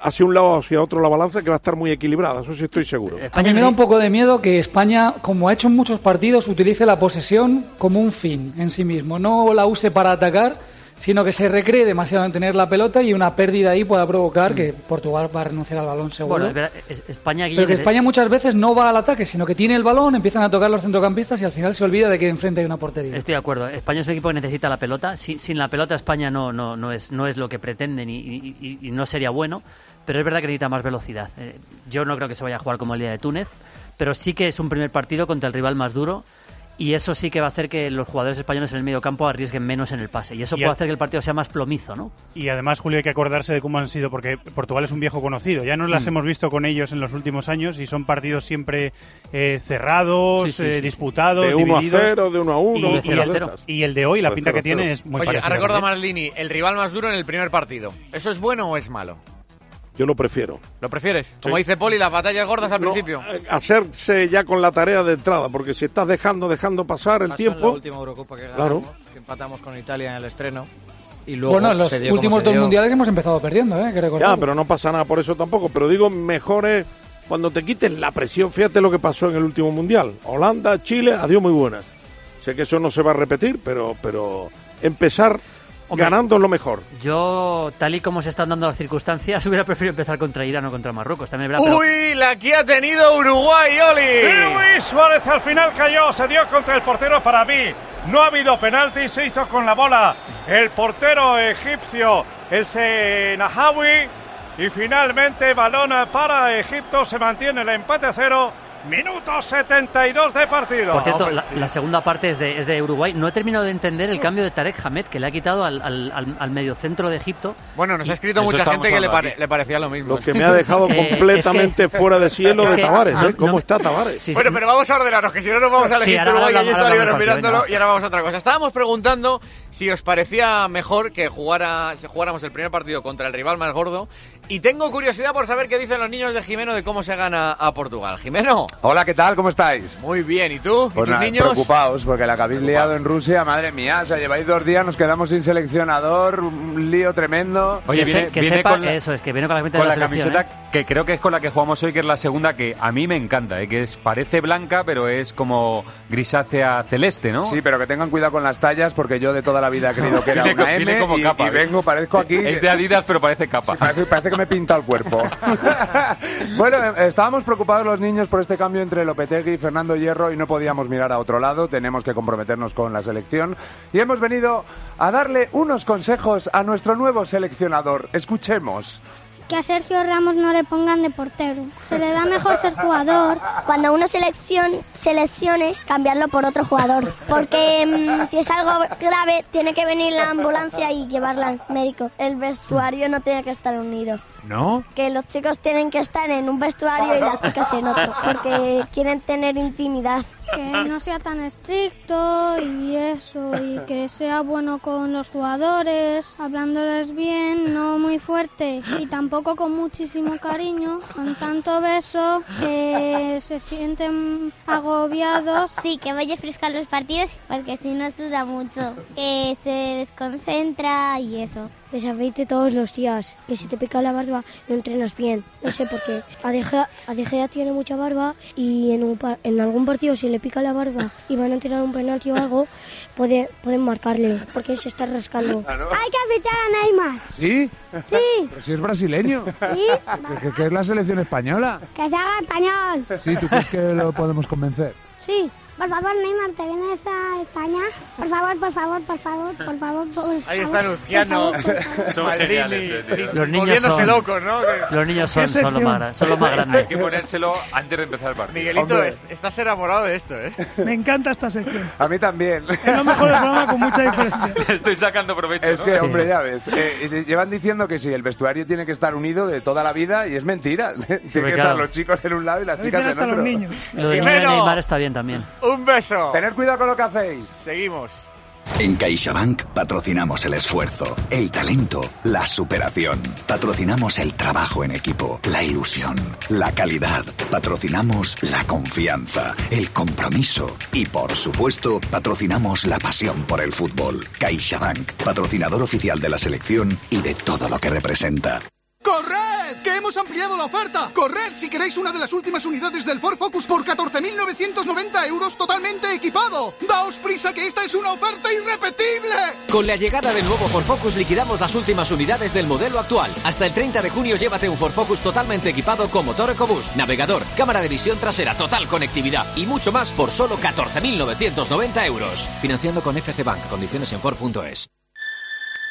hacia un lado o hacia otro la balanza, que va a estar muy equilibrada, eso sí estoy seguro. A mí me da un poco de miedo que España, como ha hecho en muchos partidos, utilice la posesión como un fin en sí mismo. No la use para atacar, sino que se recree demasiado en tener la pelota y una pérdida ahí pueda provocar que Portugal va a renunciar al balón seguro. Bueno, es verdad, es- España, Guille, Pero que desde- España muchas veces no va al ataque, sino que tiene el balón, empiezan a tocar los centrocampistas y al final se olvida de que enfrente hay una portería. Estoy de acuerdo. España es un equipo que necesita la pelota. Sin, sin la pelota España no, no, no, es, no es lo que pretenden y, y- y- y no sería bueno. Pero es verdad que necesita más velocidad. Eh, yo no creo que se vaya a jugar como el día de Túnez, pero sí que es un primer partido contra el rival más duro. Y eso sí que va a hacer que los jugadores españoles en el medio campo arriesguen menos en el pase. Y eso Y puede a- hacer que el partido sea más plomizo, ¿no? Y además, Julio, hay que acordarse de cómo han sido, porque Portugal es un viejo conocido. Ya nos las Mm. hemos visto con ellos en los últimos años y son partidos siempre eh, cerrados, Sí, sí, eh, sí. disputados, De uno a divididos. cero, de uno a uno, Y, el, cero. y el de hoy, la De pinta cero que tiene cero. es muy Oye, recordado ¿verdad? Marlini, el rival más duro en el primer partido. ¿Eso es bueno o es malo? Yo lo prefiero. ¿Lo prefieres? Sí. Como dice Poli, las batallas gordas al No, principio. hacerse ya con la tarea de entrada, porque si estás dejando, dejando pasar el Pasó en la tiempo. última Eurocopa que Claro. ganamos, que empatamos con Italia en el estreno. Y luego Bueno, en los últimos dos mundiales hemos empezado perdiendo, ¿eh? Que Ya, pero no pasa nada por eso tampoco. Pero digo, mejor es cuando te quites la presión. Fíjate lo que pasó en el último mundial. Holanda, Chile, adiós muy buenas. Sé que eso no se va a repetir, pero, pero empezar Hombre, ganando es lo mejor. Yo, tal y como se están dando las circunstancias, hubiera preferido empezar contra Irán o contra Marruecos. También es verdad, pero- Uy, la que ha tenido Uruguay, Oli. Y Luis Suárez al final cayó, se dio contra el portero para mí. No ha habido penalti, se hizo con la bola el portero egipcio, ese Nahawi. Y finalmente balón para Egipto, se mantiene el empate a cero. Minuto 72 de partido. Por cierto, la, la segunda parte es de, es de Uruguay. No he terminado de entender el cambio de Tarek Hamed, que le ha quitado al, al, al- al mediocentro de Egipto. Bueno, nos ha escrito mucha gente que le, pare- le parecía lo mismo. Lo que me ha dejado Eh, completamente es que- fuera de cielo es de Tavares. ¿eh? ¿Cómo no- está Tavares? Sí, sí. Bueno, pero vamos a ordenarnos, que si no nos vamos a elegir Uruguay mirándolo y ahora vamos a otra cosa. Estábamos preguntando si os parecía mejor que jugara, si jugáramos el primer partido contra el rival más gordo y tengo curiosidad por saber qué dicen los niños de Jimeno de cómo se gana a Portugal. Jimeno. Hola, ¿qué tal? ¿Cómo estáis? Muy bien, ¿y tú? ¿Y Pues tus nada, niños? preocupados porque la que habéis liado en Rusia, madre mía, o sea, lleváis dos días, nos quedamos sin seleccionador, un lío tremendo. Oye, que, viene, se- que viene sepa con la, eso, es que viene con la camiseta con de la la camiseta ¿eh? que creo que es con la que jugamos hoy, que es la segunda, que a mí me encanta, ¿eh? que es parece blanca, pero es como grisácea celeste, ¿no? Sí, pero que tengan cuidado con las tallas porque yo de toda la vida he creído que era una M como y, capa, y ¿eh? vengo, parezco aquí... Es de Adidas, pero parece capa. Sí, parece, parece me pinta el cuerpo. bueno, eh, estábamos preocupados los niños por este cambio entre Lopetegui y Fernando Hierro y no podíamos mirar a otro lado, tenemos que comprometernos con la selección y hemos venido a darle unos consejos a nuestro nuevo seleccionador. Escuchemos. Que a Sergio Ramos no le pongan de portero. Se le da mejor ser jugador. Cuando uno seleccion, seleccione, cambiarlo por otro jugador. Porque mm, si es algo grave, tiene que venir la ambulancia y llevarla al médico. El vestuario no tiene que estar unido. ¿No? Que los chicos tienen que estar en un vestuario y las chicas en otro. Porque quieren tener intimidad. que no sea tan estricto y eso, y que sea bueno con los jugadores, hablándoles bien, no muy fuerte y tampoco con muchísimo cariño, con tanto beso que se sienten agobiados. Sí, que vaya fresca los partidos porque si no suda mucho. Que se desconcentra y eso. Afeite todos los días, que si te pica la barba no entrenas bien. No sé por qué. Adegea tiene mucha barba y en, un par- en algún partido si le pica la barba y van a tirar un penalti o algo, puede, pueden marcarle porque se está rascando. Hay que fichar a Neymar. ¿Sí? Sí. Pero si es brasileño. Sí. Que, que- que es la selección española. Que se haga español. Sí, ¿tú crees que lo podemos convencer? Sí. Por favor, Neymar, ¿te vienes a España? Por favor, por favor, por favor, por favor, por favor. Ahí está Luciano, Son Maldini, geniales, eh. Los niños son- locos, ¿no? Los niños son, son, los más, gra- son los más Hay grandes. que ponérselo antes de empezar el partido. Miguelito, Hombre. estás enamorado de esto, ¿eh? Me encanta esta sección. A mí también. Es lo mejor del programa con mucha diferencia. Estoy sacando provecho. Es ¿no? que, hombre, ya ves. eh, llevan diciendo que sí, el vestuario tiene que estar unido de toda la vida y es mentira. Tienen que claro. estar los chicos en un lado y las Lo chicas en otro. los niños. Lo de. Neymar está bien también. Un beso. Tener cuidado con lo que hacéis. Seguimos. En CaixaBank patrocinamos el esfuerzo, el talento, la superación. Patrocinamos el trabajo en equipo, la ilusión, la calidad. Patrocinamos la confianza, el compromiso y, por supuesto, patrocinamos la pasión por el fútbol. CaixaBank, patrocinador oficial de la selección y de todo lo que representa. ¡Corred! ¡Que hemos ampliado la oferta! ¡Corred si queréis una de las últimas unidades del Ford Focus por 14.990 euros totalmente equipado! ¡Daos prisa que esta es una oferta irrepetible! Con la llegada del nuevo Ford Focus liquidamos las últimas unidades del modelo actual. Hasta el 30 de junio llévate un Ford Focus totalmente equipado con motor EcoBoost, navegador, cámara de visión trasera, total conectividad y mucho más por solo 14.990 euros. Financiando con FC Bank. Condiciones en Ford.es.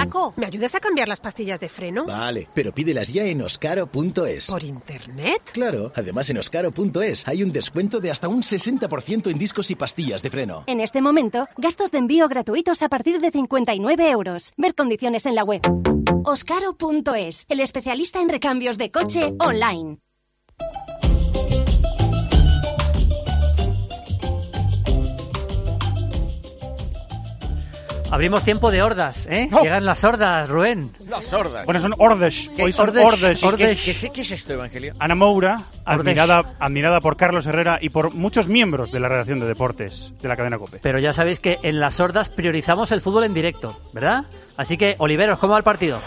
Paco, ¿me ayudas a cambiar las pastillas de freno? Vale, pero pídelas ya en oscaro.es. ¿Por internet? Claro, además en oscaro.es hay un descuento de hasta un 60% en discos y pastillas de freno. En este momento, gastos de envío gratuitos a partir de 59 euros. Ver condiciones en la web. Oscaro.es, el especialista en recambios de coche online. Abrimos tiempo de hordas, ¿eh? Llegan las hordas, Rubén. Las sordas. Bueno, son. ¿Qué- Hoy son? Ordesh. ¿Qué- qué- qué es- qué es esto, Evangelio? Ana Moura, admirada, admirada por Carlos Herrera y por muchos miembros de la redacción de deportes de la cadena COPE. Pero ya sabéis que en las hordas priorizamos el fútbol en directo, ¿verdad? Así que, Oliveros, ¿cómo va el partido?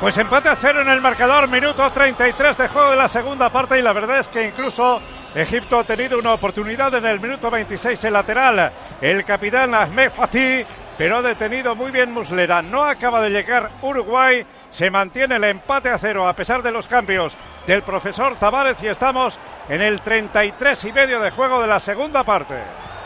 Pues empate a cero en el marcador, minuto 33 de juego de la segunda parte y la verdad es que incluso Egipto ha tenido una oportunidad en el minuto 26 el lateral. El capitán Ahmed Fatih, pero ha detenido muy bien Muslera. No acaba de llegar Uruguay, se mantiene el empate a cero a pesar de los cambios del profesor Tavares y estamos en el 33 y medio de juego de la segunda parte.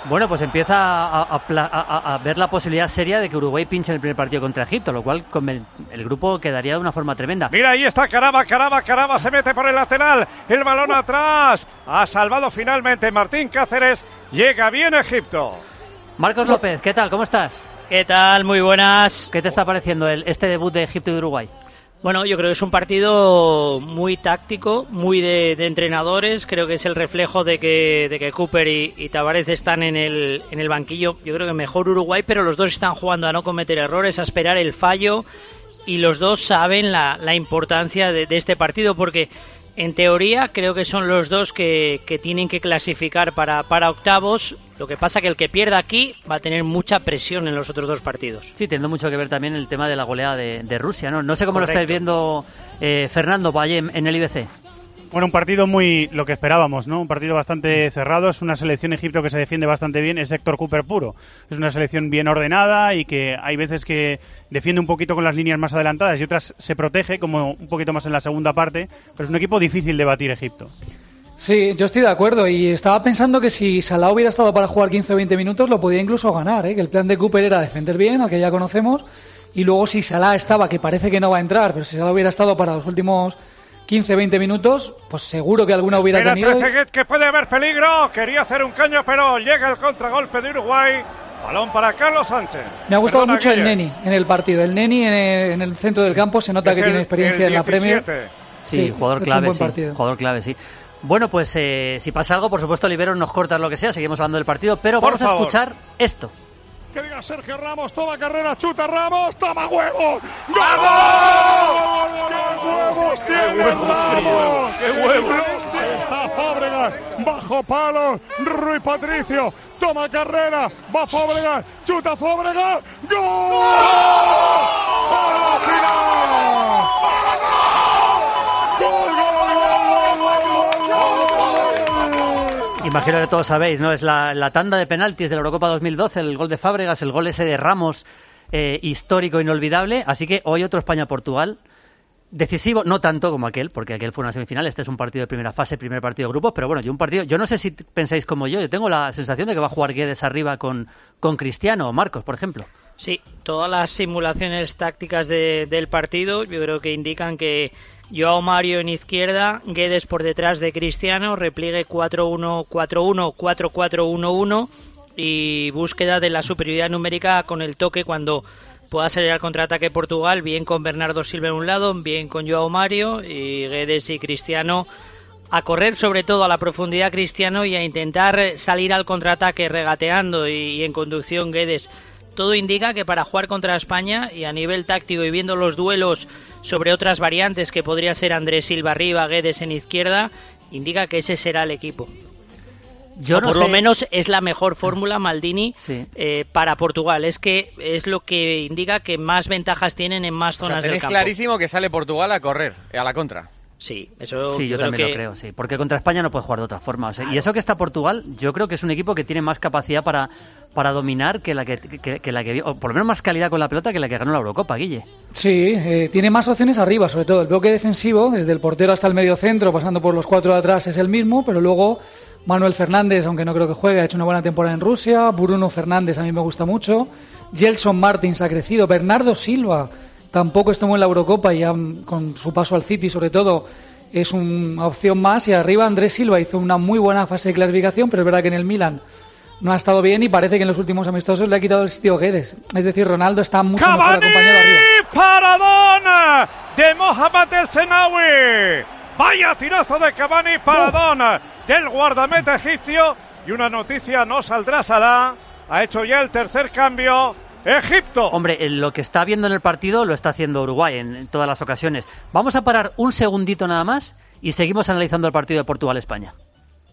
Bueno, pues empieza a, a pla- a- a- a ver la posibilidad seria de que Uruguay pinche en el primer partido contra Egipto, lo cual con el, el grupo quedaría de una forma tremenda. Mira, ahí está Caraba, Caraba, Caraba se mete por el lateral. El balón atrás. Ha salvado finalmente Martín Cáceres. Llega bien Egipto. Marcos López, ¿qué tal? ¿Cómo estás? ¿Qué tal? Muy buenas. ¿Qué te está pareciendo el, este debut de Egipto y Uruguay? Bueno, yo creo que es un partido muy táctico, muy de, de entrenadores. Creo que es el reflejo de que, de que Cooper y, y Tavares están en el, en el banquillo. Yo creo que mejor Uruguay, pero los dos están jugando a no cometer errores, a esperar el fallo. Y los dos saben la, la importancia de, de este partido porque en teoría creo que son los dos que, que tienen que clasificar para, para octavos. Lo que pasa que el que pierda aquí va a tener mucha presión en los otros dos partidos. Sí, teniendo mucho que ver también el tema de la goleada de, de Rusia, ¿no? No sé cómo lo estáis viendo, eh, Fernando, Valle en el IBC. Bueno, un partido muy lo que esperábamos, ¿no? Un partido bastante cerrado. Es una selección Egipto que se defiende bastante bien. Es Héctor Cooper puro. Es una selección bien ordenada y que hay veces que defiende un poquito con las líneas más adelantadas y otras se protege, como un poquito más en la segunda parte. Pero es un equipo difícil de batir Egipto. Sí, yo estoy de acuerdo y estaba pensando que si Salah hubiera estado para jugar 15 o 20 minutos lo podía incluso ganar, ¿eh? que el plan de Cooper era defender bien, al que ya conocemos, y luego si Salah estaba, que parece que no va a entrar, pero si Salah hubiera estado para los últimos 15 o 20 minutos, pues seguro que alguna hubiera Mira tenido. Trezeguet que puede haber peligro. Quería hacer un caño, pero llega el contragolpe de Uruguay. Balón para Carlos Sánchez. Me ha gustado Perdona, mucho el. Neni en el partido. El Neni en el, en el centro del campo se nota Es que el- tiene experiencia en la Premier. 17. Sí, jugador clave, buen sí. partido. Jugador clave, sí. Bueno, pues eh, si pasa algo, por supuesto, Libero nos corta lo que sea, seguimos hablando del partido, pero Por vamos a escuchar esto. Que diga Sergio Ramos, toma carrera, chuta Ramos, toma huevos. ¡Gol! ¡Qué huevos tiene Ramos! ¡Qué huevos! Está Fábregas, bajo palo, Rui Patricio, toma carrera, va Fábregas, chuta Fábregas, ¡gol! ¡A la final! Imagino que todos sabéis, ¿no? Es la, la tanda de penaltis de la Eurocopa 2012, el gol de Fábregas, el gol ese de Ramos, eh, histórico, inolvidable. Así que hoy otro España-Portugal. Decisivo, no tanto como aquel, porque aquel fue una semifinal, este es un partido de primera fase, primer partido de grupos, pero bueno, yo un partido, yo no sé si pensáis como yo, yo tengo la sensación de que va a jugar Guedes arriba con, con Cristiano o Marcos, por ejemplo. Sí, todas las simulaciones tácticas de- del partido yo creo que indican que Joao Mario en izquierda, Guedes por detrás de Cristiano, repliegue 4-1, 4-1, 4-4-1-1 y búsqueda de la superioridad numérica con el toque cuando pueda salir al contraataque Portugal, bien con Bernardo Silva en un lado, bien con Joao Mario y Guedes y Cristiano a correr sobre todo a la profundidad Cristiano y a intentar salir al contraataque regateando y, y en conducción Guedes. Todo indica que para jugar contra España y a nivel táctico y viendo los duelos sobre otras variantes que podría ser Andrés Silva arriba, Guedes en izquierda, indica que ese será el equipo. Yo O no por sé- lo menos es la mejor fórmula Maldini Sí. eh, para Portugal. Es que es lo que indica que más ventajas tienen en más O sea, zonas del tenéis campo. clarísimo que sale Portugal a correr, a la contra. Sí, eso Sí, yo, creo también que- lo creo, sí. Porque contra España no puede jugar de otra forma. o sea, Y eso que está Portugal, yo creo que es un equipo que tiene más capacidad para, para dominar que la que, que- que la que, o por lo menos más calidad con la pelota que la que ganó la Eurocopa, Guille. Sí, eh, tiene más opciones arriba, sobre todo el bloque defensivo, desde el portero hasta el medio centro, pasando por los cuatro de atrás, es el mismo, pero luego Manuel Fernández, aunque no creo que juegue, ha hecho una buena temporada en Rusia, Bruno Fernández a mí me gusta mucho, Gelson Martins ha crecido, Bernardo Silva tampoco estuvo en la Eurocopa y con su paso al City sobre todo es una opción más y arriba Andrés Silva hizo una muy buena fase de clasificación, pero es verdad que en el Milan no ha estado bien y parece que en los últimos amistosos le ha quitado el sitio Guedes. Es decir, Ronaldo está mucho mejor Cavani, acompañado arriba. paradón de Mohamed El Senawi. Vaya tirazo de Cavani, paradón del guardameta egipcio. Y una noticia no saldrá Salah. Ha hecho ya el tercer cambio. Egipto. Hombre, eh, lo que está viendo en el partido lo está haciendo Uruguay en, en todas las ocasiones. Vamos a parar un segundito nada más y seguimos analizando el partido de Portugal-España.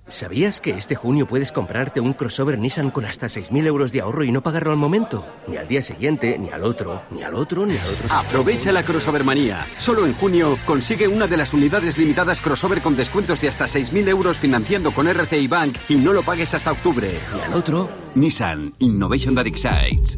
¿Sabías que este junio puedes comprarte un crossover Nissan con hasta 6.000 euros de ahorro y no pagarlo al momento? Ni al día siguiente, ni al otro, ni al otro, ni al otro. Aprovecha la crossover manía. Solo en junio consigue una de las unidades limitadas crossover con descuentos de hasta 6.000 euros financiando con RCI Bank y no lo pagues hasta octubre. ¿Y al otro? Nissan Innovation that excites.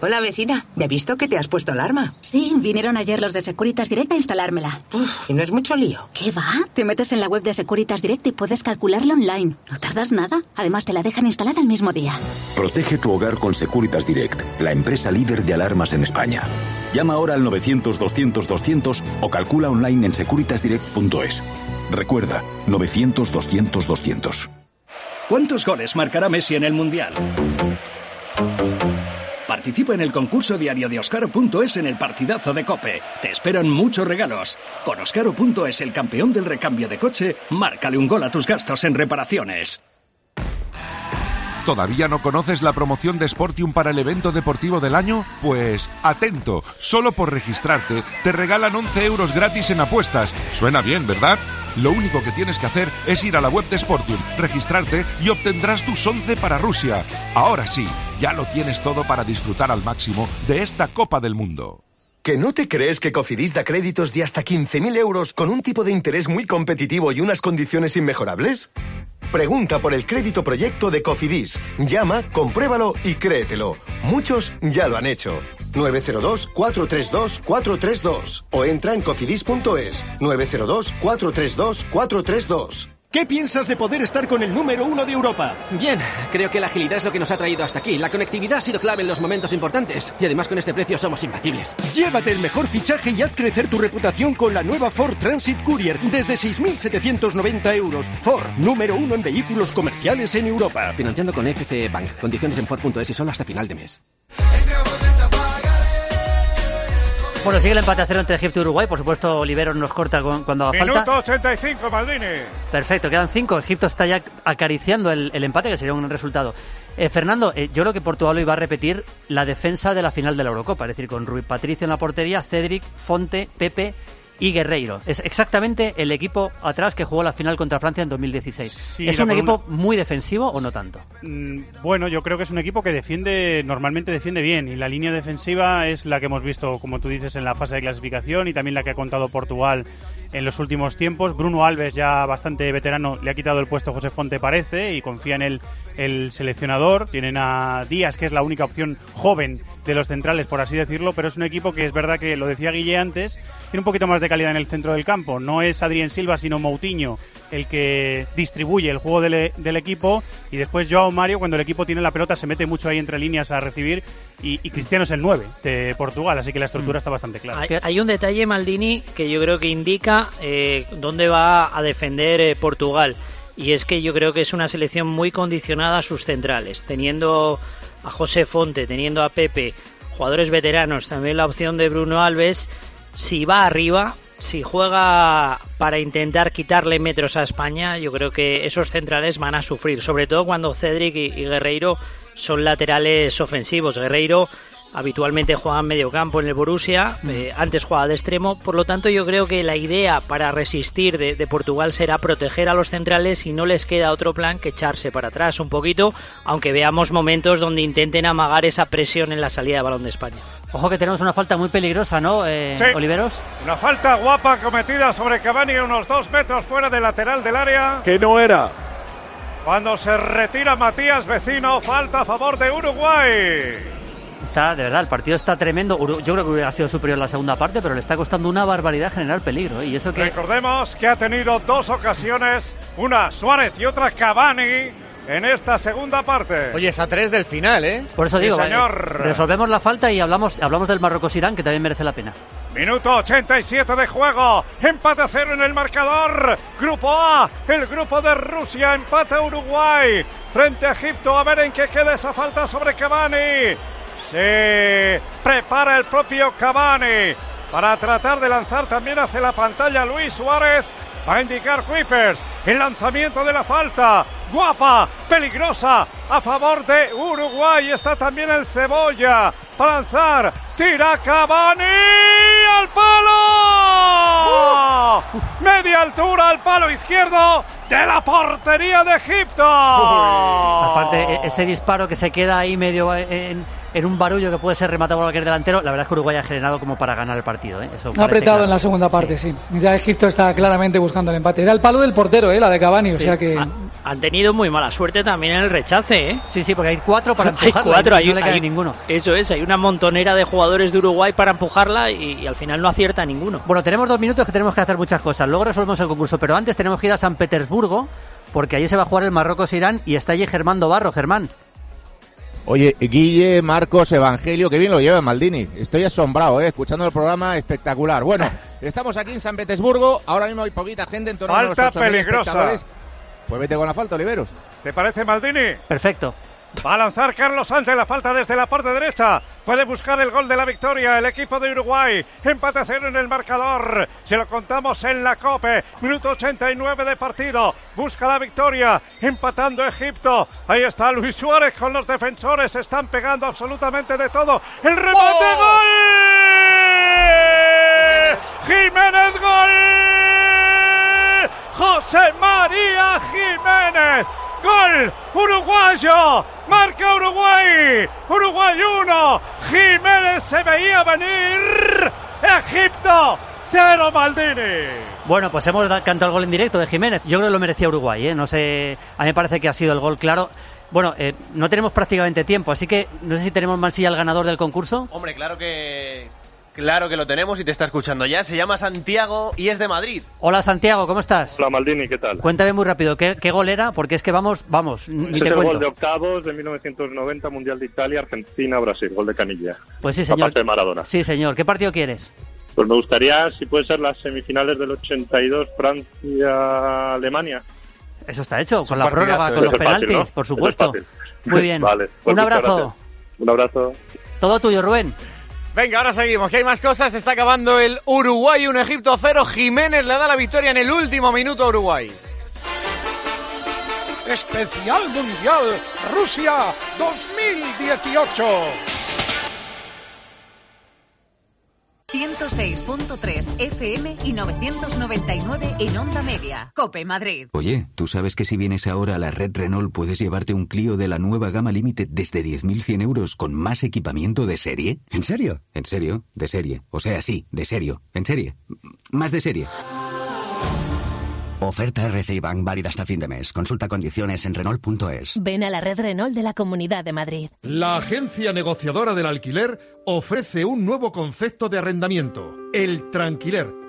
Hola vecina, ¿ya he visto que te has puesto alarma? Sí, vinieron ayer los de Securitas Direct a instalármela. ¿Y no es mucho lío? ¿Qué va? Te metes en la web de Securitas Direct y puedes calcularla online. No tardas nada. Además, te la dejan instalada el mismo día. Protege tu hogar con Securitas Direct, la empresa líder de alarmas en España. Llama ahora al 900-200-200 o calcula online en securitasdirect.es. Recuerda, 900-200-200. ¿Cuántos goles marcará Messi en el Mundial? Participa en el concurso diario de Oscaro.es en el partidazo de Cope. Te esperan muchos regalos. Con Oscaro.es, el campeón del recambio de coche, márcale un gol a tus gastos en reparaciones. ¿Todavía no conoces la promoción de Sportium para el evento deportivo del año? Pues atento, solo por registrarte te regalan 11 euros gratis en apuestas. Suena bien, ¿verdad? Lo único que tienes que hacer es ir a la web de Sportium, registrarte y obtendrás tus 11 para Rusia. Ahora sí, ya lo tienes todo para disfrutar al máximo de esta Copa del Mundo. ¿Que no te crees que Cofidis da créditos de hasta 15.000 euros con un tipo de interés muy competitivo y unas condiciones inmejorables? Pregunta por el crédito proyecto de Cofidis. Llama, compruébalo y créetelo. Muchos ya lo han hecho. 902-432-432 o entra en cofidis.es. 902-432-432. ¿Qué piensas de poder estar con el número uno de Europa? Bien, creo que la agilidad es lo que nos ha traído hasta aquí. La conectividad ha sido clave en los momentos importantes. Y además con este precio somos imbatibles. Llévate el mejor fichaje y haz crecer tu reputación con la nueva Ford Transit Courier desde 6.790 euros. Ford, número uno en vehículos comerciales en Europa. Financiando con FCE Bank. Condiciones en Ford.es y solo hasta final de mes. Bueno, sigue el empate a cero entre Egipto y Uruguay. Por supuesto, Oliveros nos corta cuando haga Minuto falta. 85, Maldini. Perfecto, quedan cinco. Egipto está ya acariciando el, el empate, que sería un resultado. Eh, Fernando, eh, yo creo que Portugal hoy va a repetir la defensa de la final de la Eurocopa, es decir, con Rui Patricio en la portería, Cedric, Fonte, Pepe y Guerreiro. Es exactamente el equipo atrás que jugó la final contra Francia en 2016. Sí, ¿Es un equipo muy defensivo o no tanto? Mm, Bueno, yo creo que es un equipo que defiende, normalmente defiende bien, y la línea defensiva es la que hemos visto, como tú dices, en la fase de clasificación y también la que ha contado Portugal en los últimos tiempos. Bruno Alves, ya bastante veterano, le ha quitado el puesto a José Fonte, parece, y confía en él el seleccionador. Tienen a Díaz, que es la única opción joven de los centrales, por así decirlo, pero es un equipo que es verdad que, lo decía Guille antes, tiene un poquito más de calidad en el centro del campo. No es Adrián Silva, sino Moutinho el que distribuye el juego del, del equipo y después Joao Mario cuando el equipo tiene la pelota se mete mucho ahí entre líneas a recibir y, y Cristiano es el 9 de Portugal, así que la estructura está bastante clara. Hay, hay un detalle, Maldini, que yo creo que indica eh, dónde va a defender eh, Portugal. Y es que yo creo que es una selección muy condicionada a sus centrales. Teniendo a José Fonte, teniendo a Pepe, jugadores veteranos, también la opción de Bruno Alves. Si va arriba, si juega para intentar quitarle metros a España, yo creo que esos centrales van a sufrir. Sobre todo cuando Cedric y, Guerreiro son laterales ofensivos. Guerreiro habitualmente juega en medio campo en el Borussia, eh, antes jugaba de extremo, por lo tanto yo creo que la idea para resistir de, de Portugal será proteger a los centrales y no les queda otro plan que echarse para atrás un poquito, aunque veamos momentos donde intenten amagar esa presión en la salida de balón de España. Ojo que tenemos una falta muy peligrosa, ¿no, eh, Sí. Oliveros? Una falta guapa cometida sobre Cavani unos dos metros fuera del lateral del área. Que no era. Cuando se retira Matías Vecino, falta a favor de Uruguay. Está, de verdad, el partido está tremendo. Yo creo que hubiera sido superior la segunda parte, pero le está costando una barbaridad generar peligro. ¿eh? Y eso que Recordemos que ha tenido dos ocasiones, una Suárez y otra Cavani, en esta segunda parte. Oye, es a tres del final, ¿eh? Por eso Sí, digo, señor. resolvemos la falta y hablamos, hablamos del Marruecos-Irán, que también merece la pena. Minuto 87 de juego. Empate a cero en el marcador. Grupo A, el grupo de Rusia. Empate a Uruguay. Frente a Egipto. A ver en qué queda esa falta sobre Cavani. Se prepara el propio Cavani para tratar de lanzar también hacia la pantalla Luis Suárez. Va a indicar Kuipers. El lanzamiento de la falta. Guapa, peligrosa. A favor de Uruguay. Está también el Cebolla. Para lanzar. Tira Cavani al palo. Media altura al palo izquierdo de la portería de Egipto. Aparte, e- ese disparo que se queda ahí medio en, en un barullo que puede ser rematado por cualquier delantero, la verdad es que Uruguay ha generado como para ganar el partido. ¿eh? Eso Ha apretado claro. en la segunda parte, sí. Ya Egipto está claramente buscando el empate. Era el palo del portero, ¿eh? la de Cavani, o sea que... Ha- han tenido muy mala suerte también en el rechace, ¿eh? Sí, sí, porque hay cuatro para Hay empujarla cuatro, y hay, no le cae hay- ninguno. Eso es, hay una montonera de jugadores de Uruguay para empujarla y, y al final no acierta ninguno. Bueno, tenemos dos minutos que tenemos que hacer muchas cosas. Luego resolvemos el concurso, pero antes tenemos que ir a San Petersburgo, porque allí se va a jugar el Marruecos-Irán y está allí Germán Barro. Germán. Oye, Guille, Marcos, Evangelio, que bien lo lleva Maldini. Estoy asombrado, ¿eh? escuchando el programa espectacular. Bueno, estamos aquí en San Petersburgo. Ahora mismo hay poquita gente, en torno a unos Falta 8.000 peligrosa. espectadores. Pues vete con la falta, Oliveros. ¿Te parece Maldini? Perfecto. Va a lanzar Carlos Sánchez la falta desde la parte derecha. Puede buscar el gol de la victoria el equipo de Uruguay. Empate cero en el marcador. Se lo contamos en la COPE. Minuto 89 de partido. Busca la victoria. Empatando Egipto. Ahí está Luis Suárez con los defensores. Están pegando absolutamente de todo. El remate gol. Jiménez gol. José María Jiménez. Gol uruguayo. Marca Uruguay. Uruguay 1. Jiménez se veía venir. Egipto 0 Maldini. Bueno, pues hemos cantado el gol en directo de Jiménez. Yo creo que lo merecía Uruguay, ¿eh? No sé, a mí me parece que ha sido el gol claro. Bueno, eh, no tenemos prácticamente tiempo, así que no sé si tenemos Mansilla al ganador del concurso. Hombre, claro que. Claro que lo tenemos y te está escuchando ya. Se llama Santiago y es de Madrid. Hola Santiago, ¿cómo estás? Hola Maldini, ¿qué tal? Cuéntame muy rápido, ¿qué, qué gol era? Porque es que vamos, vamos, ni es te el gol de octavos de 1990, Mundial de Italia, Argentina, Brasil, gol de Canilla. Pues sí, señor. pase de Maradona. Sí, señor. ¿Qué partido quieres? Pues me gustaría, si puede ser, las semifinales del 82, Francia-Alemania. Eso está hecho, con la prórroga, con Eso los es fácil, penaltis, ¿no? por es supuesto. fácil. Muy bien. Vale, pues Un abrazo. Un abrazo. Todo tuyo, Rubén. Venga, ahora seguimos, que hay más cosas. Está acabando el Uruguay 1, Egipto 0. Jiménez le da la victoria en el último minuto a Uruguay. Especial Mundial Rusia 2018. 106.3 FM y 999 en onda media. Cope Madrid. Oye, ¿tú sabes que si vienes ahora a la red Renault puedes llevarte un Clio de la nueva gama Limited desde 10.100 euros con más equipamiento de serie? ¿En serio? En serio, de serie. O sea, sí, de serio. En serie. Más de serie. Oferta RCI Bank válida hasta fin de mes. Consulta condiciones en Renault.es. Ven a la red Renault de la Comunidad de Madrid. La agencia negociadora del alquiler ofrece un nuevo concepto de arrendamiento, el tranquiler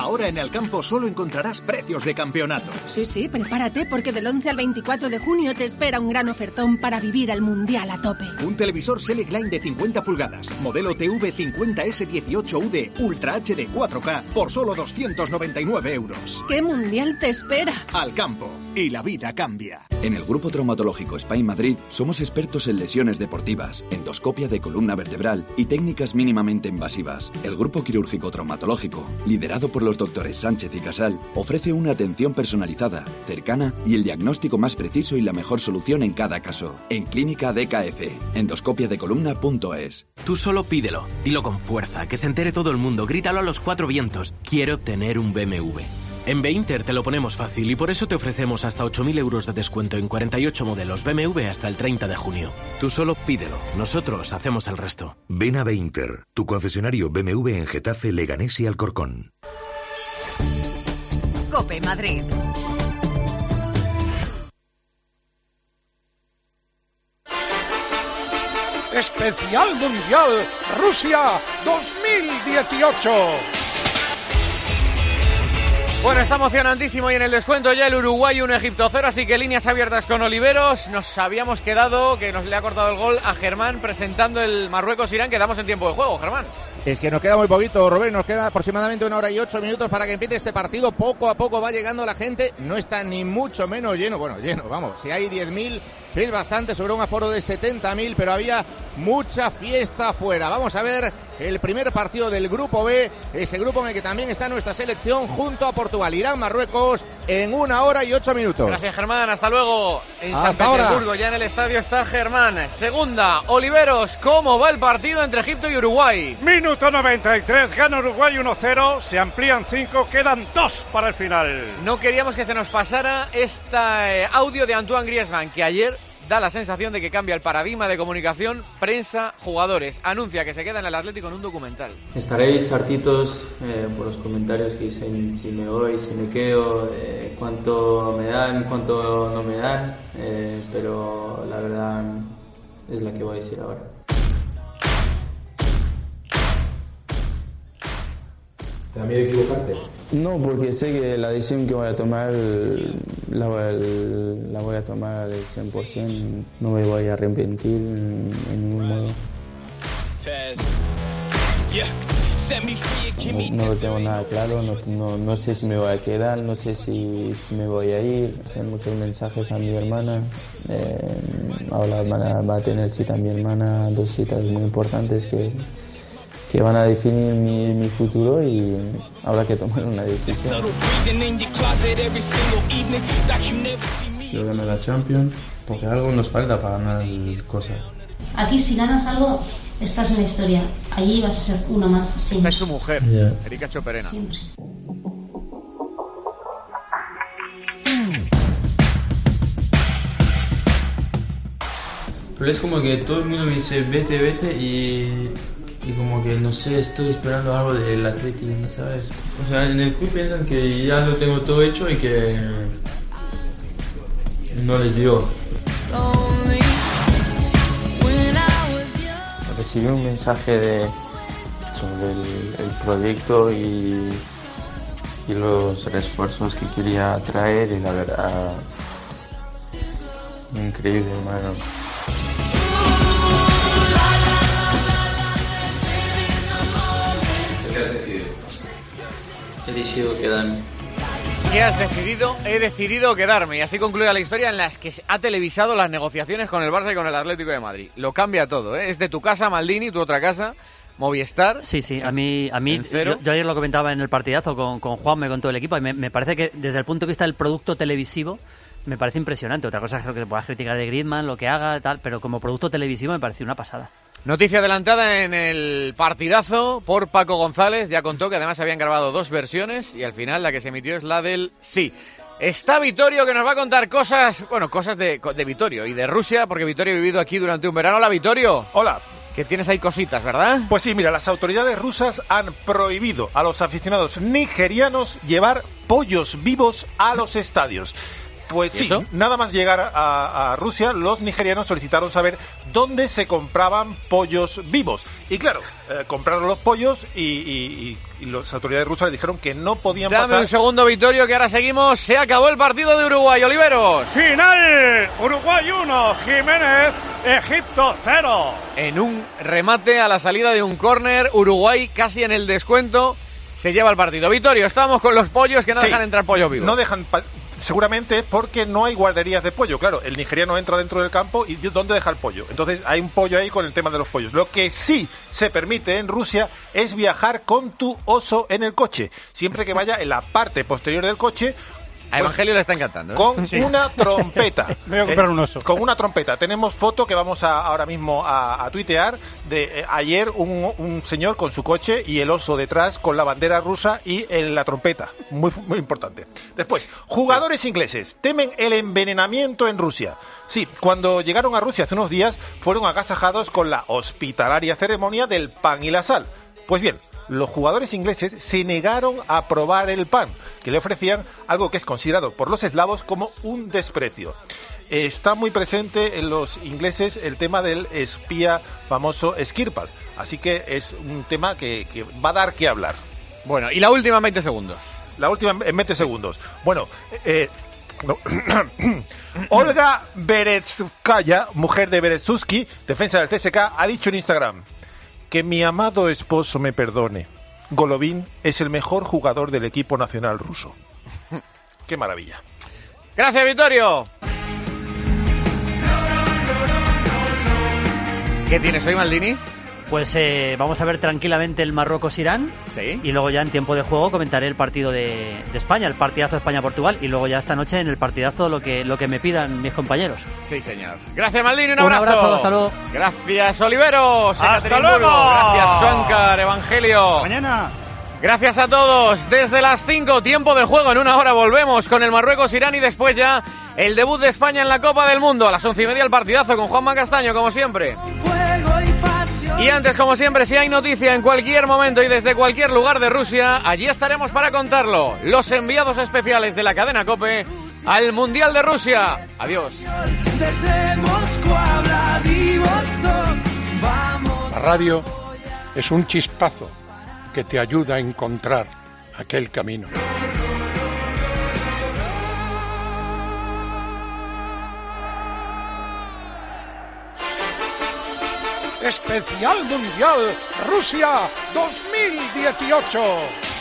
Ahora en el campo solo encontrarás precios de campeonato. Sí, sí, prepárate porque del 11 al 24 de junio te espera un gran ofertón para vivir el Mundial a tope. Un televisor Select Line de 50 pulgadas, modelo TV 50S18UD Ultra HD 4K por solo 299 euros. ¿Qué Mundial te espera? Al campo y la vida cambia. En el Grupo Traumatológico Spain Madrid somos expertos en lesiones deportivas, endoscopia de columna vertebral y técnicas mínimamente invasivas. El Grupo Quirúrgico Traumatológico, liderado por los doctores Sánchez y Casal, ofrece una atención personalizada, cercana y el diagnóstico más preciso y la mejor solución en cada caso. En Clínica DKF, endoscopiadecolumna.es. Tú solo pídelo, dilo con fuerza, que se entere todo el mundo, grítalo a los cuatro vientos. Quiero tener un BMW. En Beinter te lo ponemos fácil y por eso te ofrecemos hasta 8.000 euros de descuento en 48 modelos BMW hasta el 30 de junio. Tú solo pídelo, nosotros hacemos el resto. Ven a Beinter, tu concesionario BMW en Getafe, Leganés y Alcorcón. Cope Madrid. Especial Mundial Rusia 2018. Bueno, está emocionantísimo y en el descuento ya el Uruguay 1 Egipto 0, así que líneas abiertas con Oliveros. Nos habíamos quedado, que nos le ha cortado el gol a Germán presentando el Marruecos-Irán. Quedamos en tiempo de juego, Germán. Es que nos queda muy poquito, Rubén. Nos queda aproximadamente una hora y ocho minutos para que empiece este partido. Poco a poco va llegando la gente. No está ni mucho menos lleno. Bueno, lleno, vamos. Si hay 10.000 es bastante sobre un aforo de 70.000, pero había mucha fiesta afuera. Vamos a ver el primer partido del Grupo B, ese grupo en el que también está nuestra selección junto a Portugal, Irán, Marruecos, en una hora y ocho minutos. Gracias, Germán. Hasta luego. En San Hasta ahora. Petersburgo, ya en el estadio está Germán. Segunda, Oliveros. ¿Cómo va el partido entre Egipto y Uruguay? Minuto 93, gana Uruguay 1-0, se amplían 5, quedan 2 para el final. No queríamos que se nos pasara este audio de Antoine Griezmann, que ayer da la sensación de que cambia el paradigma de comunicación prensa-jugadores. Anuncia que se queda en el Atlético en un documental. Estaréis hartitos eh, por los comentarios que dicen si me voy, si me quedo, eh, cuánto me dan, cuánto no me dan, eh, pero la verdad es la que voy a decir ahora. ¿Te da miedo equivocarte? No, porque sé que la decisión que voy a tomar la voy a, la voy a tomar al 100%, no me voy a arrepentir en, en ningún modo. No, no lo tengo nada claro, no, no, no, sé si me voy a quedar, no sé si, si me voy a ir. Hacen muchos mensajes a mi hermana. Eh, ahora va a tener cita a mi hermana, dos citas muy importantes que, que van a definir mi, mi futuro y habrá que tomar una decisión. Yo ganar la Champions porque algo nos falta para ganar cosas. Aquí si ganas algo, estás en la historia. Allí vas a ser uno más. siempre. Esta es su mujer, Ya. Erika Choperena. Siempre. Pero es como que todo el mundo me dice vete, vete y, y como que no sé, estoy esperando algo del Atlético, ¿no ¿sabes? O sea, en el club piensan que ya lo tengo todo hecho y que no les digo. Recibí un mensaje de, sobre el, proyecto y, aquí los refuerzos que quería traer y la verdad, increíble, hermano. He decidido quedarme. ¿Qué has decidido? He decidido quedarme. Y así concluye la historia en la que se ha televisado las negociaciones con el Barça y con el Atlético de Madrid. Lo cambia todo, ¿eh? Es de tu casa, Maldini, tu otra casa. Movistar. Sí, sí, a mí, a mí yo, yo, ayer lo comentaba en el partidazo con, con Juanme, con todo el equipo, y me, me, parece que desde el punto de vista del producto televisivo, me parece impresionante. Otra cosa es que puedas criticar de Griezmann, lo que haga, tal, pero como producto televisivo me pareció una pasada. Noticia adelantada en el partidazo por Paco González. Ya contó que además habían grabado dos versiones y al final la que se emitió es la del sí. Está Vitorio que nos va a contar cosas, bueno, cosas de, de Vitorio y de Rusia, porque Vitorio ha vivido aquí durante un verano. Hola, Vitorio. Hola. Que tienes ahí cositas, ¿verdad? Pues sí, mira, las autoridades rusas han prohibido a los aficionados nigerianos llevar pollos vivos a los estadios. Pues sí, eso? nada más llegar a, a, Rusia, los nigerianos solicitaron saber dónde se compraban pollos vivos. Y claro, eh, compraron los pollos y, y, y, y las autoridades rusas le dijeron que no podían Dame pasar... un segundo, Vitorio, que ahora seguimos. Se acabó el partido de Uruguay, Oliveros. Final, Uruguay 1, Jiménez, Egipto 0. En un remate a la salida de un córner, Uruguay casi en el descuento. Se lleva el partido. Vitorio, estamos con los pollos que no Sí, dejan entrar pollo vivo. No dejan seguramente porque no hay guarderías de pollo. Claro, el nigeriano entra dentro del campo y ¿dónde deja el pollo? Entonces hay un pollo ahí con el tema de los pollos. Lo que sí se permite en Rusia es viajar con tu oso en el coche, siempre que vaya en la parte posterior del coche. A Evangelio le está encantando. ¿eh? Con Sí. una trompeta. Me voy a comprar un oso. Con una trompeta. Tenemos foto que vamos a, ahora mismo a, a tuitear de eh, ayer un, un señor con su coche y el oso detrás con la bandera rusa y la trompeta. Muy, muy importante. Después, jugadores ingleses temen el envenenamiento en Rusia. Sí, cuando llegaron a Rusia hace unos días fueron agasajados con la hospitalaria ceremonia del pan y la sal. Pues bien, los jugadores ingleses se negaron a probar el pan, que le ofrecían algo que es considerado por los eslavos como un desprecio. Está muy presente en los ingleses el tema del espía famoso Skirpal, así que es un tema que, que va a dar que hablar. Bueno, y la última en 20 segundos. La última en 20 segundos. Bueno, eh, no. Olga Berezskaya, mujer de Berezsuski, defensa del CSK, ha dicho en Instagram que mi amado esposo me perdone. Golovin es el mejor jugador del equipo nacional ruso. Qué maravilla. Gracias, Vitorio. ¿Qué tienes hoy, Maldini? Pues eh, vamos a ver tranquilamente el Marruecos-Irán. Sí. Y luego ya en tiempo de juego comentaré el partido de, de España, el partidazo España-Portugal. Y luego ya esta noche en el partidazo lo que, lo que me pidan mis compañeros. Sí, señor. Gracias, Maldini. Un Un abrazo. abrazo, hasta luego. Gracias, Oliveros. ¡Hasta luego! Gracias, Suancar, Evangelio. Mañana. Gracias a todos. Desde las 5, tiempo de juego. En una hora volvemos con el Marruecos-Irán y después ya el debut de España en la Copa del Mundo. A las once y media el partidazo con Juanma Castaño, como siempre. Y antes, como siempre, si hay noticia en cualquier momento y desde cualquier lugar de Rusia, allí estaremos para contarlo. Los enviados especiales de la cadena Cope al Mundial de Rusia. Adiós. Desde Moscú, Vladivostok, vamos. La radio es un chispazo que te ayuda a encontrar aquel camino. Especial Mundial Rusia 2018.